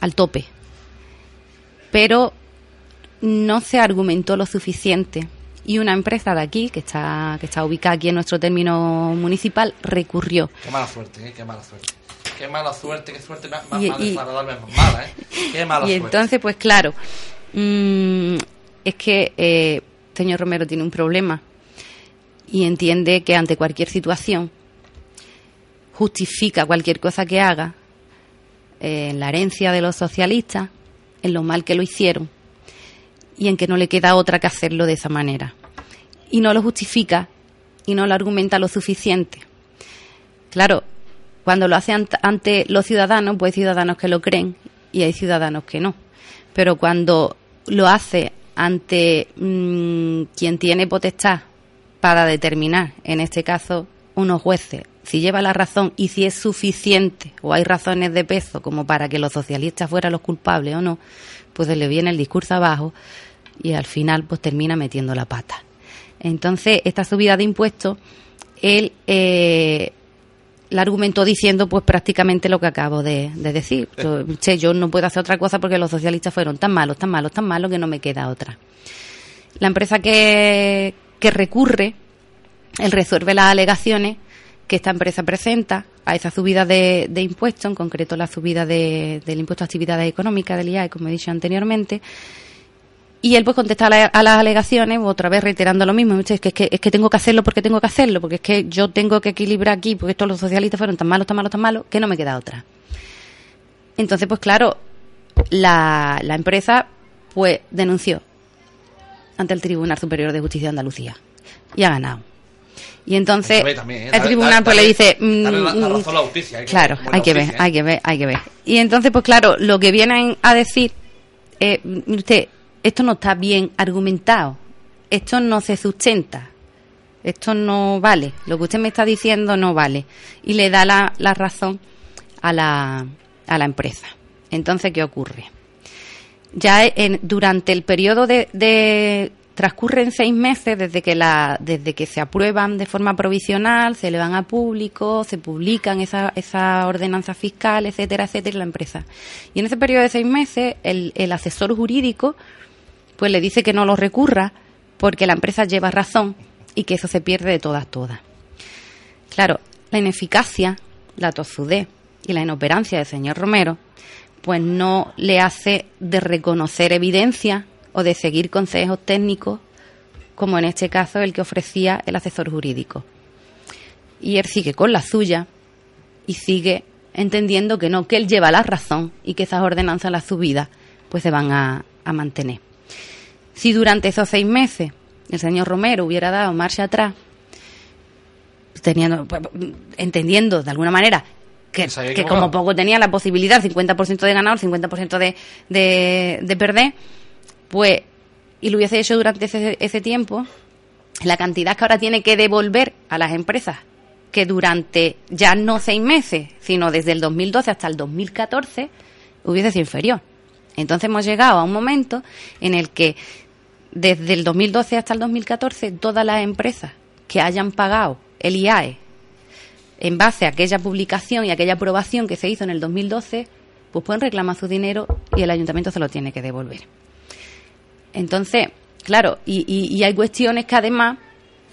al tope. Pero no se argumentó lo suficiente y una empresa de aquí, que está, que está ubicada aquí en nuestro término municipal, recurrió. Qué mala suerte, ¿eh? qué mala suerte. Qué mala suerte, qué suerte más, más, y, mala, ¿eh? Qué mala y entonces, pues claro, mmm, es que eh, señor Romero tiene un problema y entiende que ante cualquier situación justifica cualquier cosa que haga eh, en la herencia de los socialistas, en lo mal que lo hicieron y en que no le queda otra que hacerlo de esa manera. Y no lo justifica y no lo argumenta lo suficiente. Claro, cuando lo hace ante los ciudadanos, pues hay ciudadanos que lo creen y hay ciudadanos que no. Pero cuando lo hace ante mm, quien tiene potestad para determinar, en este caso, unos jueces, si lleva la razón y si es suficiente o hay razones de peso como para que los socialistas fueran los culpables o no, pues le viene el discurso abajo y al final pues termina metiendo la pata. Entonces, esta subida de impuestos, él eh, la argumentó diciendo pues prácticamente lo que acabo de, decir. Yo, che, yo no puedo hacer otra cosa porque los socialistas fueron tan malos, tan malos, tan malos que no me queda otra. La empresa que, que recurre, él resuelve las alegaciones que esta empresa presenta a esa subida de, de impuestos, en concreto la subida de, del impuesto a actividades económicas del IAE, como he dicho anteriormente, y él pues contesta a, las alegaciones, otra vez reiterando lo mismo, es que, es que, es que tengo que hacerlo porque tengo que hacerlo, porque es que yo tengo que equilibrar aquí, porque estos los socialistas fueron tan malos, tan malos, tan malos, que no me queda otra. Entonces, pues claro, la, la empresa pues denunció ante el Tribunal Superior de Justicia de Andalucía y ha ganado. Y entonces ¿eh? el tribunal pues le dice claro hay que ver hay que ver hay que ver y entonces pues claro lo que vienen a decir eh, usted esto no está bien argumentado, esto no se sustenta, esto no vale, lo que usted me está diciendo no vale. Y le da la, la razón a la, a la empresa. Entonces, ¿qué ocurre? Ya en, durante el periodo de, de transcurren seis meses desde que la, desde que se aprueban de forma provisional, se le van a público, se publican esa, esa ordenanza fiscal, etcétera, etcétera, la empresa. Y en ese periodo de seis meses, el, el asesor jurídico pues le dice que no lo recurra porque la empresa lleva razón y que eso se pierde de todas, todas. Claro, la ineficacia, la tozudez y la inoperancia del señor Romero, pues no le hace de reconocer evidencia o de seguir consejos técnicos, como en este caso el que ofrecía el asesor jurídico. Y él sigue con la suya y sigue entendiendo que no, que él lleva la razón y que esas ordenanzas, las subidas, pues se van a, a mantener. Si durante esos seis meses el señor Romero hubiera dado marcha atrás, teniendo, pues, entendiendo de alguna manera que, que como poco tenía la posibilidad, 50% de ganar, 50% de, de, de perder, pues, y lo hubiese hecho durante ese, ese tiempo, la cantidad que ahora tiene que devolver a las empresas, que durante ya no seis meses, sino desde el 2012 hasta el 2014, hubiese sido inferior. Entonces hemos llegado a un momento en el que desde el 2012 hasta el 2014 todas las empresas que hayan pagado el IAE en base a aquella publicación y aquella aprobación que se hizo en el 2012, pues pueden reclamar su dinero y el ayuntamiento se lo tiene que devolver. Entonces, claro, y, y, hay cuestiones que además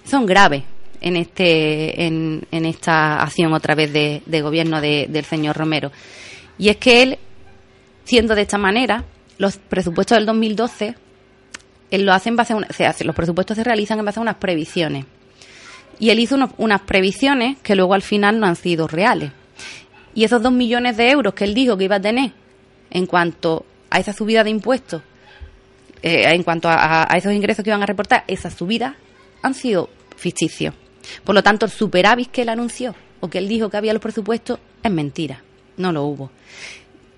son graves en este en, en esta acción otra vez de, de gobierno de, del señor Romero. Y es que él, siendo de esta manera, los presupuestos del 2012 él lo hace en base a una, se hace, los presupuestos se realizan en base a unas previsiones. Y él hizo unas previsiones que luego al final no han sido reales. Y esos dos millones de euros que él dijo que iba a tener en cuanto a esa subida de impuestos, eh, en cuanto a, a, esos ingresos que iban a reportar, esas subidas han sido ficticios. Por lo tanto, el superávit que él anunció o que él dijo que había los presupuestos es mentira. No lo hubo.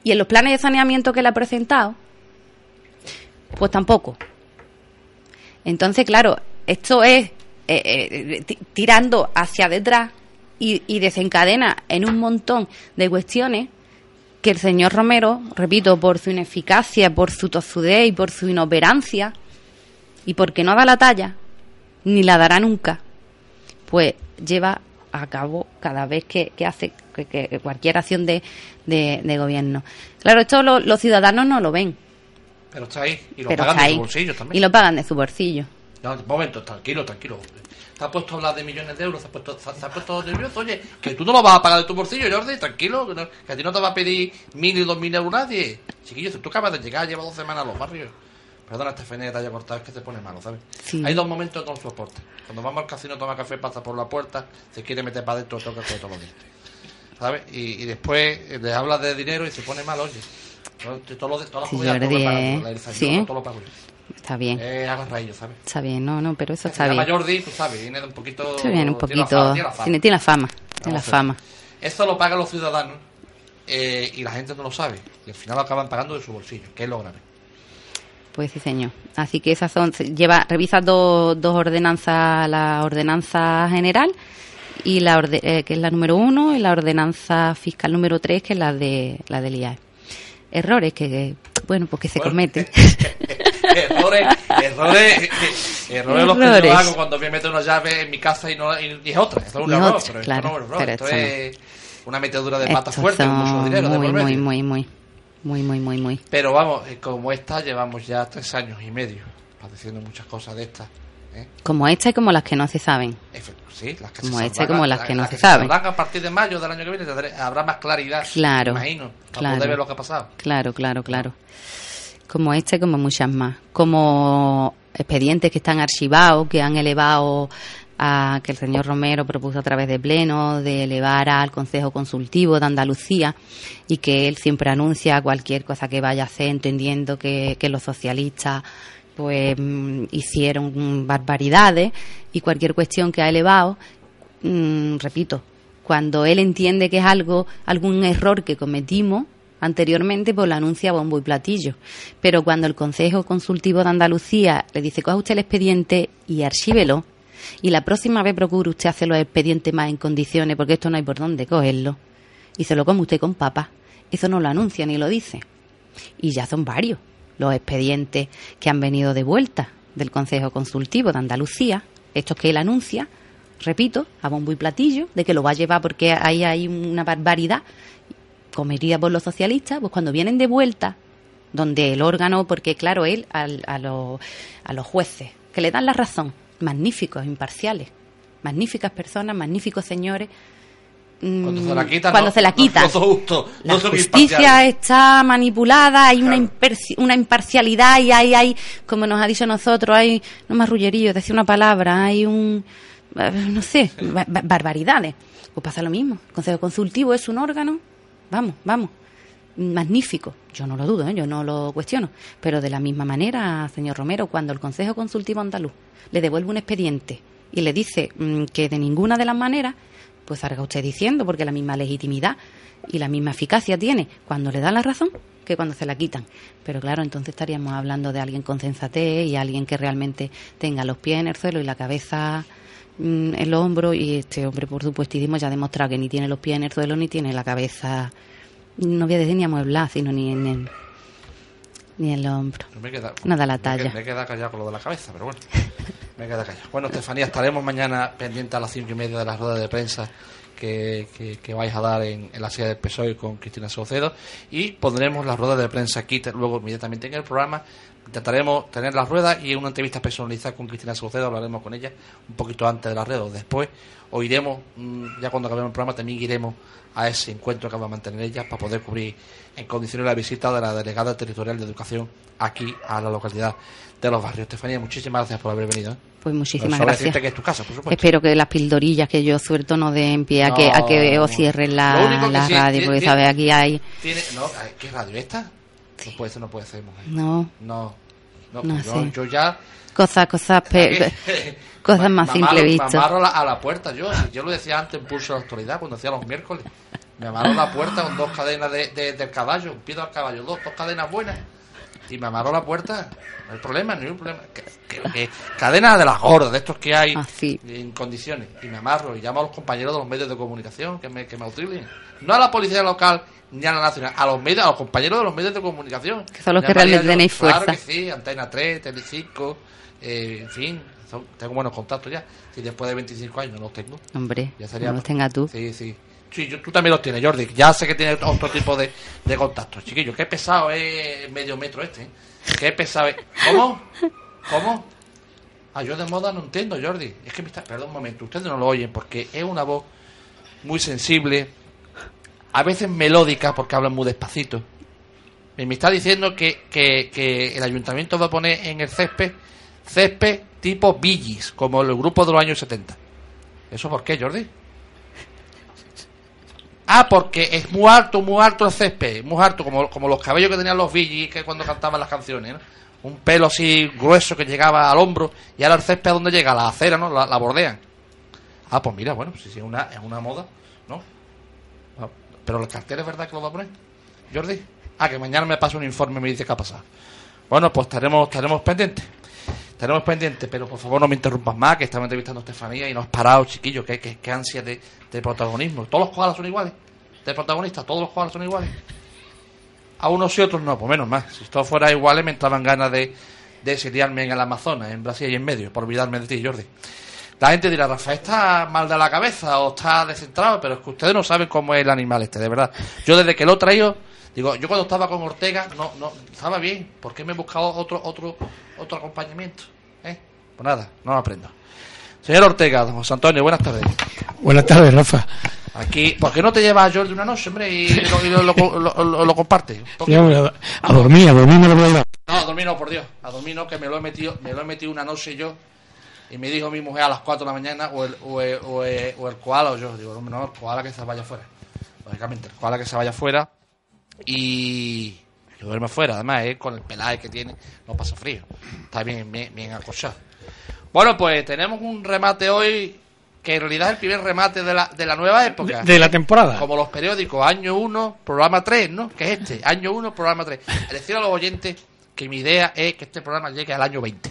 Y en los planes de saneamiento que él ha presentado, pues tampoco. Entonces, claro, esto es eh, eh, tirando hacia detrás y, desencadena en un montón de cuestiones que el señor Romero, repito, por su ineficacia, por su tosudez y por su inoperancia, y porque no da la talla, ni la dará nunca, pues lleva a cabo cada vez que, hace cualquier acción de, de, de, gobierno. Claro, esto lo, los ciudadanos no lo ven. Pero está ahí, y lo Pero pagan de su bolsillo también. Y lo pagan de su bolsillo. No, un momento, tranquilo, tranquilo. Te has puesto a hablar de millones de euros, te has puesto, te has puesto nervioso. Oye, que tú no lo vas a pagar de tu bolsillo, Jordi, tranquilo, que, no- que a ti no te va a pedir mil y dos mil euros nadie. Chiquillo, si tú acabas de llegar, lleva dos semanas a los barrios. Perdona, este fene que te haya cortado, es que te pone malo, ¿sabes? Sí. Hay dos momentos que no soporte. Cuando vamos al casino a tomar café, pasa por la puerta, se quiere meter para adentro, toca café todos los. ¿Sabes? Y, y después eh, le hablas de dinero y se pone mal, oye. Todo- todo lo Todas las Sí, comidas todo Jordi, lo pago eh. Sí. todo lo pago yo. Está bien. Eh, agarra ellos, ¿sabes? Está bien, no, no, pero eso está llama bien. Jordi, tú sabes, viene de un poquito... Está bien, un poquito. tiene la fama. Tiene, tiene la fama. Tiene la fama. Esto lo pagan los ciudadanos eh, y la gente no lo sabe. Y al final lo acaban pagando de su bolsillo, que es lo grave. Pues sí, señor. Así que esas son. Lleva, revisa dos, dos ordenanzas, la ordenanza general y la orde- eh, que es la número uno y la ordenanza fiscal número tres que es la de la del IAE. Errores que, bueno, pues que se Bueno, cometen. errores, errores, errores los que yo hago cuando me meto una llave en mi casa y, no, y, y es otra. Esto es un error, pero claro, esto no es un error. Esto es una metedura de pata Estos fuerte mucho dinero de muy, por muy, muy, muy, muy, muy, muy, muy. Pero vamos, eh, como esta llevamos ya tres años y medio padeciendo muchas cosas de estas. ¿eh? Como esta y como las que no se saben. Efe- Sí, las que Como se esta y sabrán- como las que no las se saben. a partir de mayo del año que viene tendré- habrá más claridad. Claro, me imagino. Para claro. poder ver lo que ha pasado. Claro, claro, claro. Como este, como muchas más. Como expedientes que están archivados, que han elevado a que el señor Romero propuso a través de pleno de elevar al Consejo Consultivo de Andalucía y que él siempre anuncia cualquier cosa que vaya a hacer entendiendo que, que los socialistas pues mm, hicieron barbaridades y cualquier cuestión que ha elevado mm, repito, cuando él entiende que es algo, algún error que cometimos anteriormente, pues lo anuncia bombo y platillo. Pero cuando el Consejo Consultivo de Andalucía le dice, coja usted el expediente y archívelo, y la próxima vez procure usted hacer los expedientes más en condiciones, porque esto no hay por dónde cogerlo, y se lo come usted con papa, eso no lo anuncia ni lo dice. Y ya son varios los expedientes que han venido de vuelta del Consejo Consultivo de Andalucía, estos que él anuncia, repito, a bombo y platillo, de que lo va a llevar porque ahí hay una barbaridad cometida por los socialistas, pues cuando vienen de vuelta, donde el órgano, porque claro, él al- a, los, a los jueces, que le dan la razón, magníficos, imparciales, magníficas personas, magníficos señores, Cuando se la quitan, cuando no- se la no- no justos, la justicia está manipulada, hay una, imparcialidad y hay, hay, como nos ha dicho nosotros, hay, no más rullerío, decir una palabra, hay un, eh, no sé, ba- ba- barbaridades. Pues pasa lo mismo. El Consejo Consultivo es un órgano, vamos, vamos, magnífico. Yo no lo dudo, ¿eh? yo no lo cuestiono. Pero de la misma manera, señor Romero, cuando el Consejo Consultivo Andaluz le devuelve un expediente y le dice mm, que de ninguna de las maneras, pues salga usted diciendo, porque la misma legitimidad y la misma eficacia tiene cuando le da la razón que cuando se la quitan. Pero claro, entonces estaríamos hablando de alguien con sensatez y alguien que realmente tenga los pies en el suelo y la cabeza mm, en los hombros. Y este hombre, por supuestísimo, ya ha demostrado que ni tiene los pies en el suelo ni tiene la cabeza, no voy a decir ni amueblada, sino ni en el, ni en los hombros. Me queda, Nada la talla. Me he quedado callado con lo de la cabeza, pero bueno. Me callado. Bueno, Estefanía, estaremos mañana pendientes a las cinco y media de la rueda de prensa que, que, que vais a dar en, la sede del PSOE con Cristina Saucedo y pondremos la rueda de prensa aquí luego inmediatamente en el programa. Intentaremos tener la rueda y una entrevista personalizada con Cristina Saucedo. Hablaremos con ella un poquito antes de la rueda o después. O iremos, mm, ya cuando acabemos el programa, también iremos a ese encuentro que va a mantener ella para poder cubrir en condiciones la visita de la delegada territorial de educación aquí a la localidad de los barrios. Estefanía, muchísimas gracias por haber venido. ¿eh? Pues muchísimas gracias. decirte que es tu casa, por supuesto. Espero que las pildorillas que yo suelto no den pie a que, a que os cierren la, sí, radio, porque sabes, aquí hay... Tiene, no, ¿qué radio esta? No puede ser, no puede ser, mujer. No, No, no, No pues yo, sé. yo ya... cosas, cosas, cosas más Me simple amaro- visto. Me amaro la- a la puerta, yo. Yo lo decía antes en Pulso de la Actualidad, cuando hacía los miércoles. Me amarro la puerta con dos cadenas de, de- del caballo, pido al caballo, dos, dos cadenas buenas. Y me amarro la puerta. No hay problema, no hay un problema. Que, que- que- cadena de las gordas, de estos que hay en condiciones. Y me amarro y llamo a los compañeros de los medios de comunicación que me, que me auxilien. No a la policía local ni a la nacional, a los medios, a los compañeros de los medios de comunicación. Que son los que realmente yo, tenéis Claro fuerza. que sí, Antena 3, Telecinco, eh, en fin, son- tengo buenos contactos ya. Si después de 25 años no los tengo. Hombre, Ya sería- no los tenga tú. Sí, sí. Sí, yo- tú también los tienes, Jordi. Ya sé que tienes otro tipo de, de contactos. Chiquillo, qué pesado es medio metro este. ¿eh? Qué pesado es. ¿Cómo? ¿Cómo? Ah, yo de moda no entiendo, Jordi. Es que me está... Perdón un momento, ustedes no lo oyen porque es una voz muy sensible, a veces melódica porque hablan muy despacito. Y me está diciendo que, que, que el ayuntamiento va a poner en el césped césped tipo Billys, como el grupo de los años 70. ¿Eso por qué, Jordi? Ah, porque es muy alto, muy alto el césped, muy alto, como, como los cabellos que tenían los Billys que cuando cantaban las canciones. Un pelo así grueso que llegaba al hombro y ahora el césped a dónde llega, la acera, ¿no? La, bordean. Ah, pues mira, bueno, si es una, es una moda, ¿no? Ah, Pero el cartel es verdad que lo va a poner, Jordi. Ah, que mañana me pasa un informe y me dice qué ha pasado. Bueno, pues estaremos, estaremos pendientes. Estaremos pendientes, pero por favor no me interrumpas más, que estamos entrevistando a Estefanía y no has parado, chiquillo, que, que, ansia de, de protagonismo. Todos los koalas son iguales, de protagonistas, todos los koalas son iguales. A unos y otros no, pues menos más. Si todos fuera iguales me entraban ganas de, de exiliarme en el Amazonas, en Brasil y en medio, por olvidarme de ti, Jordi. La gente dirá, Rafael está mal de la cabeza o está descentrado, pero es que ustedes no saben cómo es el animal este, de verdad. Yo desde que lo he traído, digo, yo cuando estaba con Ortega, no, no, estaba bien. ¿Por qué me he buscado otro, otro, otro acompañamiento? ¿Eh? Pues nada, no lo aprendo. Señor Ortega, don José Antonio, buenas tardes. Buenas tardes, Rafa. Aquí, ¿por qué no te llevas a Jordi una noche, hombre, y lo, y lo, lo, lo- compartes? A, dormir, a dormir me lo voy a llevar. No, a dormir no, por Dios. A dormir no, que me lo he metido, me lo he metido una noche yo. Y me dijo mi mujer a las 4 de la mañana, o el, o el, o el, o el koala, o yo. Digo, no, el koala que se vaya afuera. Lógicamente, el koala que se vaya afuera. Y. Que duerme afuera, además, eh, con el pelaje que tiene, no pasa frío. Está bien, bien, bien acochado. Bueno, pues tenemos un remate hoy que en realidad es el primer remate de la, de la nueva época. De- de la temporada. Como los periódicos, año 1, programa 3, ¿no? Que es este, año 1, programa 3. Decir a los oyentes que mi idea es que este programa llegue al año 20.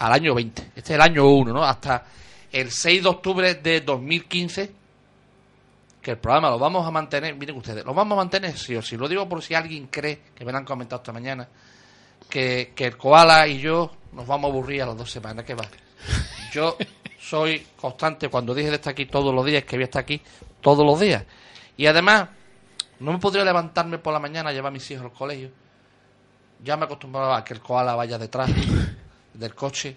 Al año 20. Este es el año 1, ¿no? Hasta el 6 de octubre de 2015, que el programa lo vamos a mantener, miren ustedes, lo vamos a mantener sí o sí. Lo digo por si alguien cree, que me lo han comentado esta mañana, que, que el koala y yo nos vamos a aburrir a las dos semanas. ¿Qué va? Yo soy constante cuando dije de estar aquí todos los días, que voy a estar aquí todos los días. Y además, no me podría levantarme por la mañana a llevar a mis hijos al colegio. Ya me acostumbraba a que el koala vaya detrás del coche,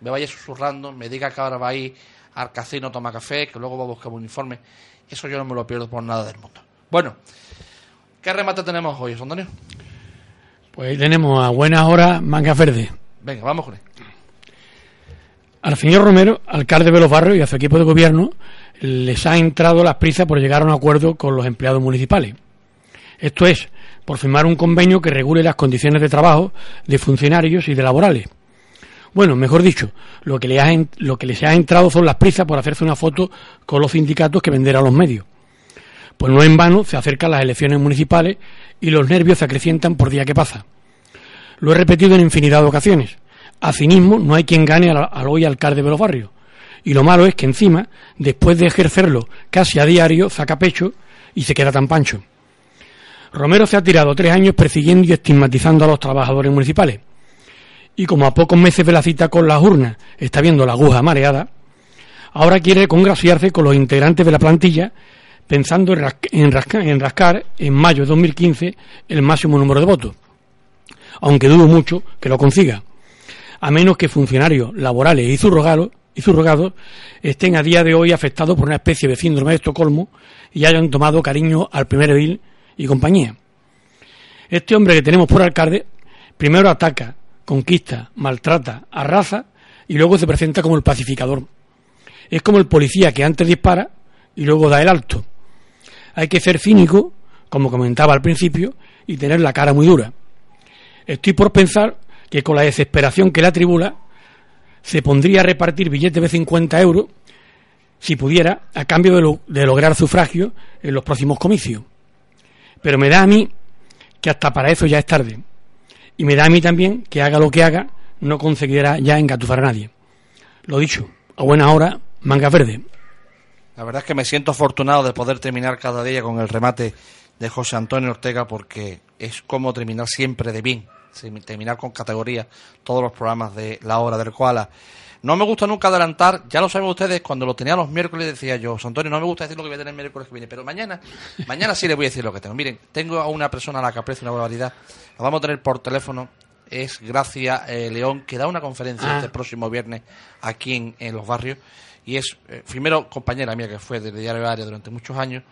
me vaya susurrando, me diga que ahora va a ir al casino a tomar café, que luego va a buscar un uniforme. Eso yo no me lo pierdo por nada del mundo. Bueno, ¿qué remate tenemos hoy, Antonio? Pues tenemos a buenas horas Manga Verde. Venga, vamos con él. Al señor Romero, alcalde de los barrios y a su equipo de gobierno les ha entrado las prisas por llegar a un acuerdo con los empleados municipales. Esto es, por firmar un convenio que regule las condiciones de trabajo de funcionarios y de laborales. Bueno, mejor dicho, lo que, le ha, lo que les ha entrado son las prisas por hacerse una foto con los sindicatos que vender a los medios. Pues no en vano se acercan las elecciones municipales y los nervios se acrecientan por día que pasa. Lo he repetido en infinidad de ocasiones. A cinismo no hay quien gane al, al hoy alcalde de los barrios. Y lo malo es que encima, después de ejercerlo casi a diario, saca pecho y se queda tan pancho. Romero se ha tirado tres años persiguiendo y estigmatizando a los trabajadores municipales. Y como a pocos meses de la cita con las urnas está viendo la aguja mareada, ahora quiere congraciarse con los integrantes de la plantilla pensando en, en rasca- en rascar en mayo de 2015 el máximo número de votos. Aunque dudo mucho que lo consiga, a menos que funcionarios laborales y subrogados, y estén a día de hoy afectados por una especie de síndrome de Estocolmo y hayan tomado cariño al primer edil y compañía. Este hombre que tenemos por alcalde primero ataca, conquista, maltrata, arrasa y luego se presenta como el pacificador. Es como el policía que antes dispara y luego da el alto. Hay que ser cínico, como comentaba al principio, y tener la cara muy dura. Estoy por pensar que con la desesperación que la atribula, se pondría a repartir billetes de 50 euros, si pudiera, a cambio de, de lograr sufragio en los próximos comicios. Pero me da a mí que hasta para eso ya es tarde. Y me da a mí también que haga lo que haga, no conseguirá ya engatufar a nadie. Lo dicho, a buena hora, manga verde. La verdad es que me siento afortunado de poder terminar cada día con el remate de José Antonio Ortega porque es como terminar siempre de bien, terminar con categoría todos los programas de la hora del koala. No me gusta nunca adelantar, ya lo saben ustedes, cuando lo tenía los miércoles decía yo, Antonio, no me gusta decir lo que voy a tener el miércoles que viene, pero mañana, mañana sí le voy a decir lo que tengo. Miren, tengo a una persona a la que aprecio una barbaridad, la vamos a tener por teléfono, es Gracia eh, León, que da una conferencia Ah. este próximo viernes aquí en, en los barrios, y es, eh, primero, compañera mía que fue del diario Área durante muchos años,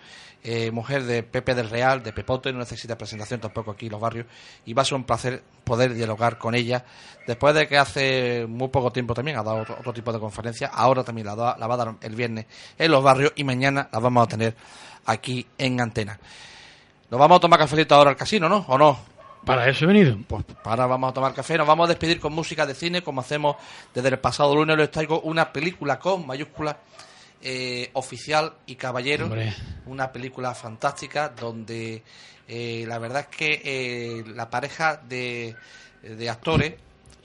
eh, mujer de Pepe del Real, de Pepote, no necesita presentación tampoco aquí en los barrios, y va a ser un placer poder dialogar con ella, después de que hace muy poco tiempo también ha dado otro, otro tipo de conferencia, ahora también la, da- la va a dar el viernes en los barrios, y mañana la vamos a tener aquí en antena. Nos vamos a tomar cafelito ahora al casino, ¿no? ¿O no? Para eso he venido. Pues ahora vamos a tomar café, nos vamos a despedir con música de cine, como hacemos desde el pasado lunes. Les traigo una película con mayúsculas, eh, oficial y caballero. Hombre. Una película fantástica donde eh, la verdad es que eh, la pareja de, de actores,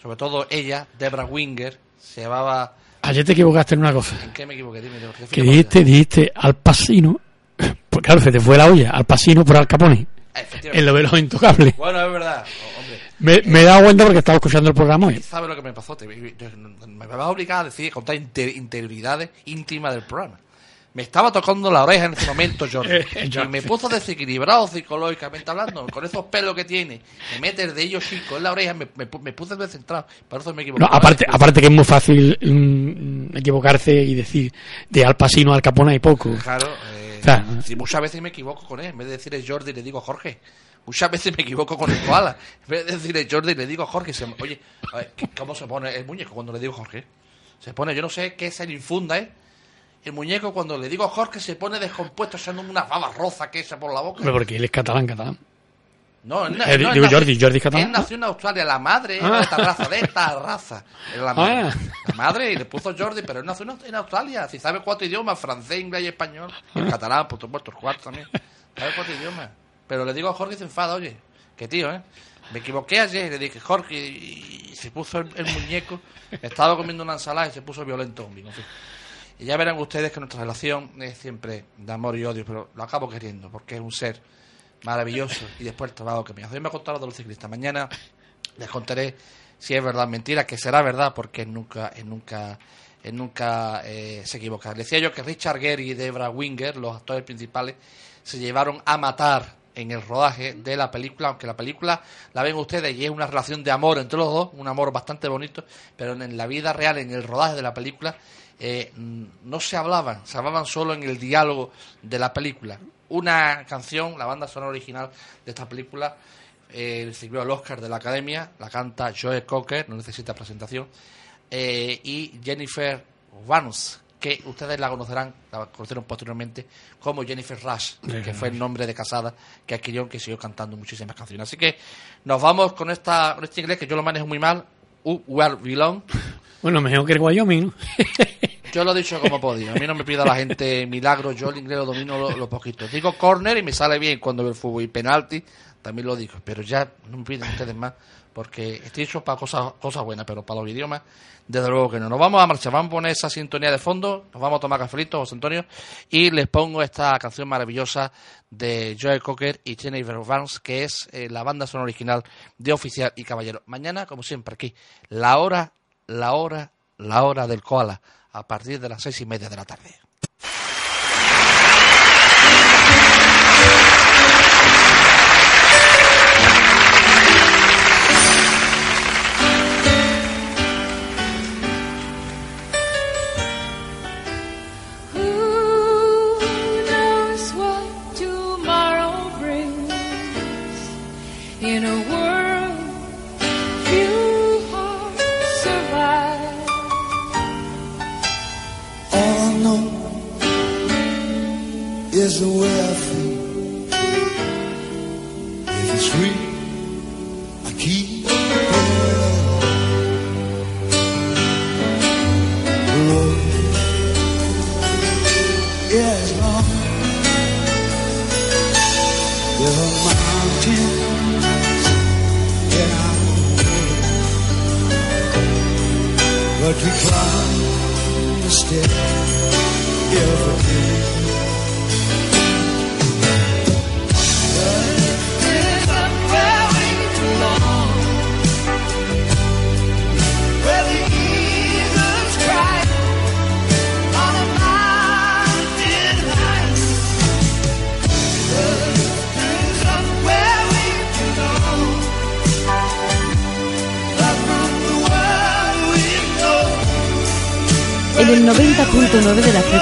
sobre todo ella, Debra Winger, se llamaba. Ayer te equivocaste en una cosa. ¿En qué me equivoqué? Dime, ¿qué Que dijiste, dijiste al pasino. Pues claro, se te fue la olla. Al pasino por Al Capone. En lo de los intocables. Bueno, es verdad, o-. Me, me he dado cuenta porque estaba escuchando el programa hoy. ¿Sabes lo que me pasó? Te- Me vas a obligar a decir, contar inter- interioridades íntimas del programa. Me estaba tocando la oreja en ese momento, Jordi. Eh, y me puso desequilibrado psicológicamente hablando, con esos pelos que tiene. Me mete el de ellos chico en la oreja, me, me, pu- me puse descentrado. Por eso me equivoqué. No, aparte, aparte que es muy fácil mm, equivocarse y decir de Al Pasino Al Capone hay poco. Claro, eh, O sea, sí, muchas veces me equivoco con él. En vez de decirle Jordi, le digo Jorge. Muchas veces me equivoco con el koala. En vez de decirle Jordi, le digo Jorge. Se- oye, a ver, ¿qué- ¿cómo se pone el muñeco cuando le digo Jorge? Se pone, yo no sé qué se le infunda, ¿eh? El muñeco cuando le digo Jorge se pone descompuesto echándome una baba roza que esa por la boca. hombre, porque él es catalán, catalán. No, él, Eh, él no, digo Jordi, Jordi es catalán. Él nació en Australia, la madre era Ah. de esta raza, de esta raza. Era la madre. Ah. La madre y le puso Jordi, pero él nació en- en Australia. Si sabe cuatro idiomas, francés, inglés y español. Y el catalán, por supuesto, el cuarto también. Sabe cuatro idiomas. Pero le digo a Jorge se enfada, oye, que tío, ¿eh? Me equivoqué ayer, le dije Jorge y, se puso el, el muñeco. Estaba comiendo una ensalada y se puso violento conmigo. en fin. Y ya verán ustedes que nuestra relación es siempre de amor y odio, pero lo acabo queriendo porque es un ser maravilloso y después el trabajo que me hace. Hoy me ha contado de los ciclistas. Mañana les contaré si es verdad o mentira, que será verdad porque nunca, nunca, nunca eh, se equivoca. Le decía yo que Richard Gere y Debra Winger, los actores principales, se llevaron a matar en el rodaje de la película, aunque la película la ven ustedes y es una relación de amor entre los dos, un amor bastante bonito, pero en la vida real, en el rodaje de la película, eh, no se hablaban, se hablaban solo en el diálogo de la película. Una canción, la banda sonora original de esta película, eh, recibió el Oscar de la Academia, la canta Joe Cocker, no necesita presentación, eh, y Jennifer Vance, que ustedes la conocerán, la conocieron posteriormente como Jennifer Rush, que fue el nombre de casada que adquirió, que siguió cantando muchísimas canciones. Así que nos vamos con esta con este inglés que yo lo manejo muy mal, U Where Belong. Bueno, mejor que el Wyoming, ¿no? Yo lo he dicho como podido. A mí no me pida la gente milagros. Yo el inglés lo domino lo, lo poquito. Digo corner y me sale bien cuando veo el fútbol. Y penalti también lo digo. Pero ya no me piden ustedes más porque estoy hecho para cosas, cosas buenas. Pero para los idiomas, desde luego que no. Nos vamos a marchar. Vamos a poner esa sintonía de fondo. Nos vamos a tomar cafelito, José Antonio. Y les pongo esta canción maravillosa de Joel Cocker y Jennifer Vance, que es eh, la banda sonora original de Oficial y Caballero. Mañana, como siempre, aquí, la hora, la hora, la hora del koala a partir de las seis y media de la tarde.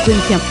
90.9 de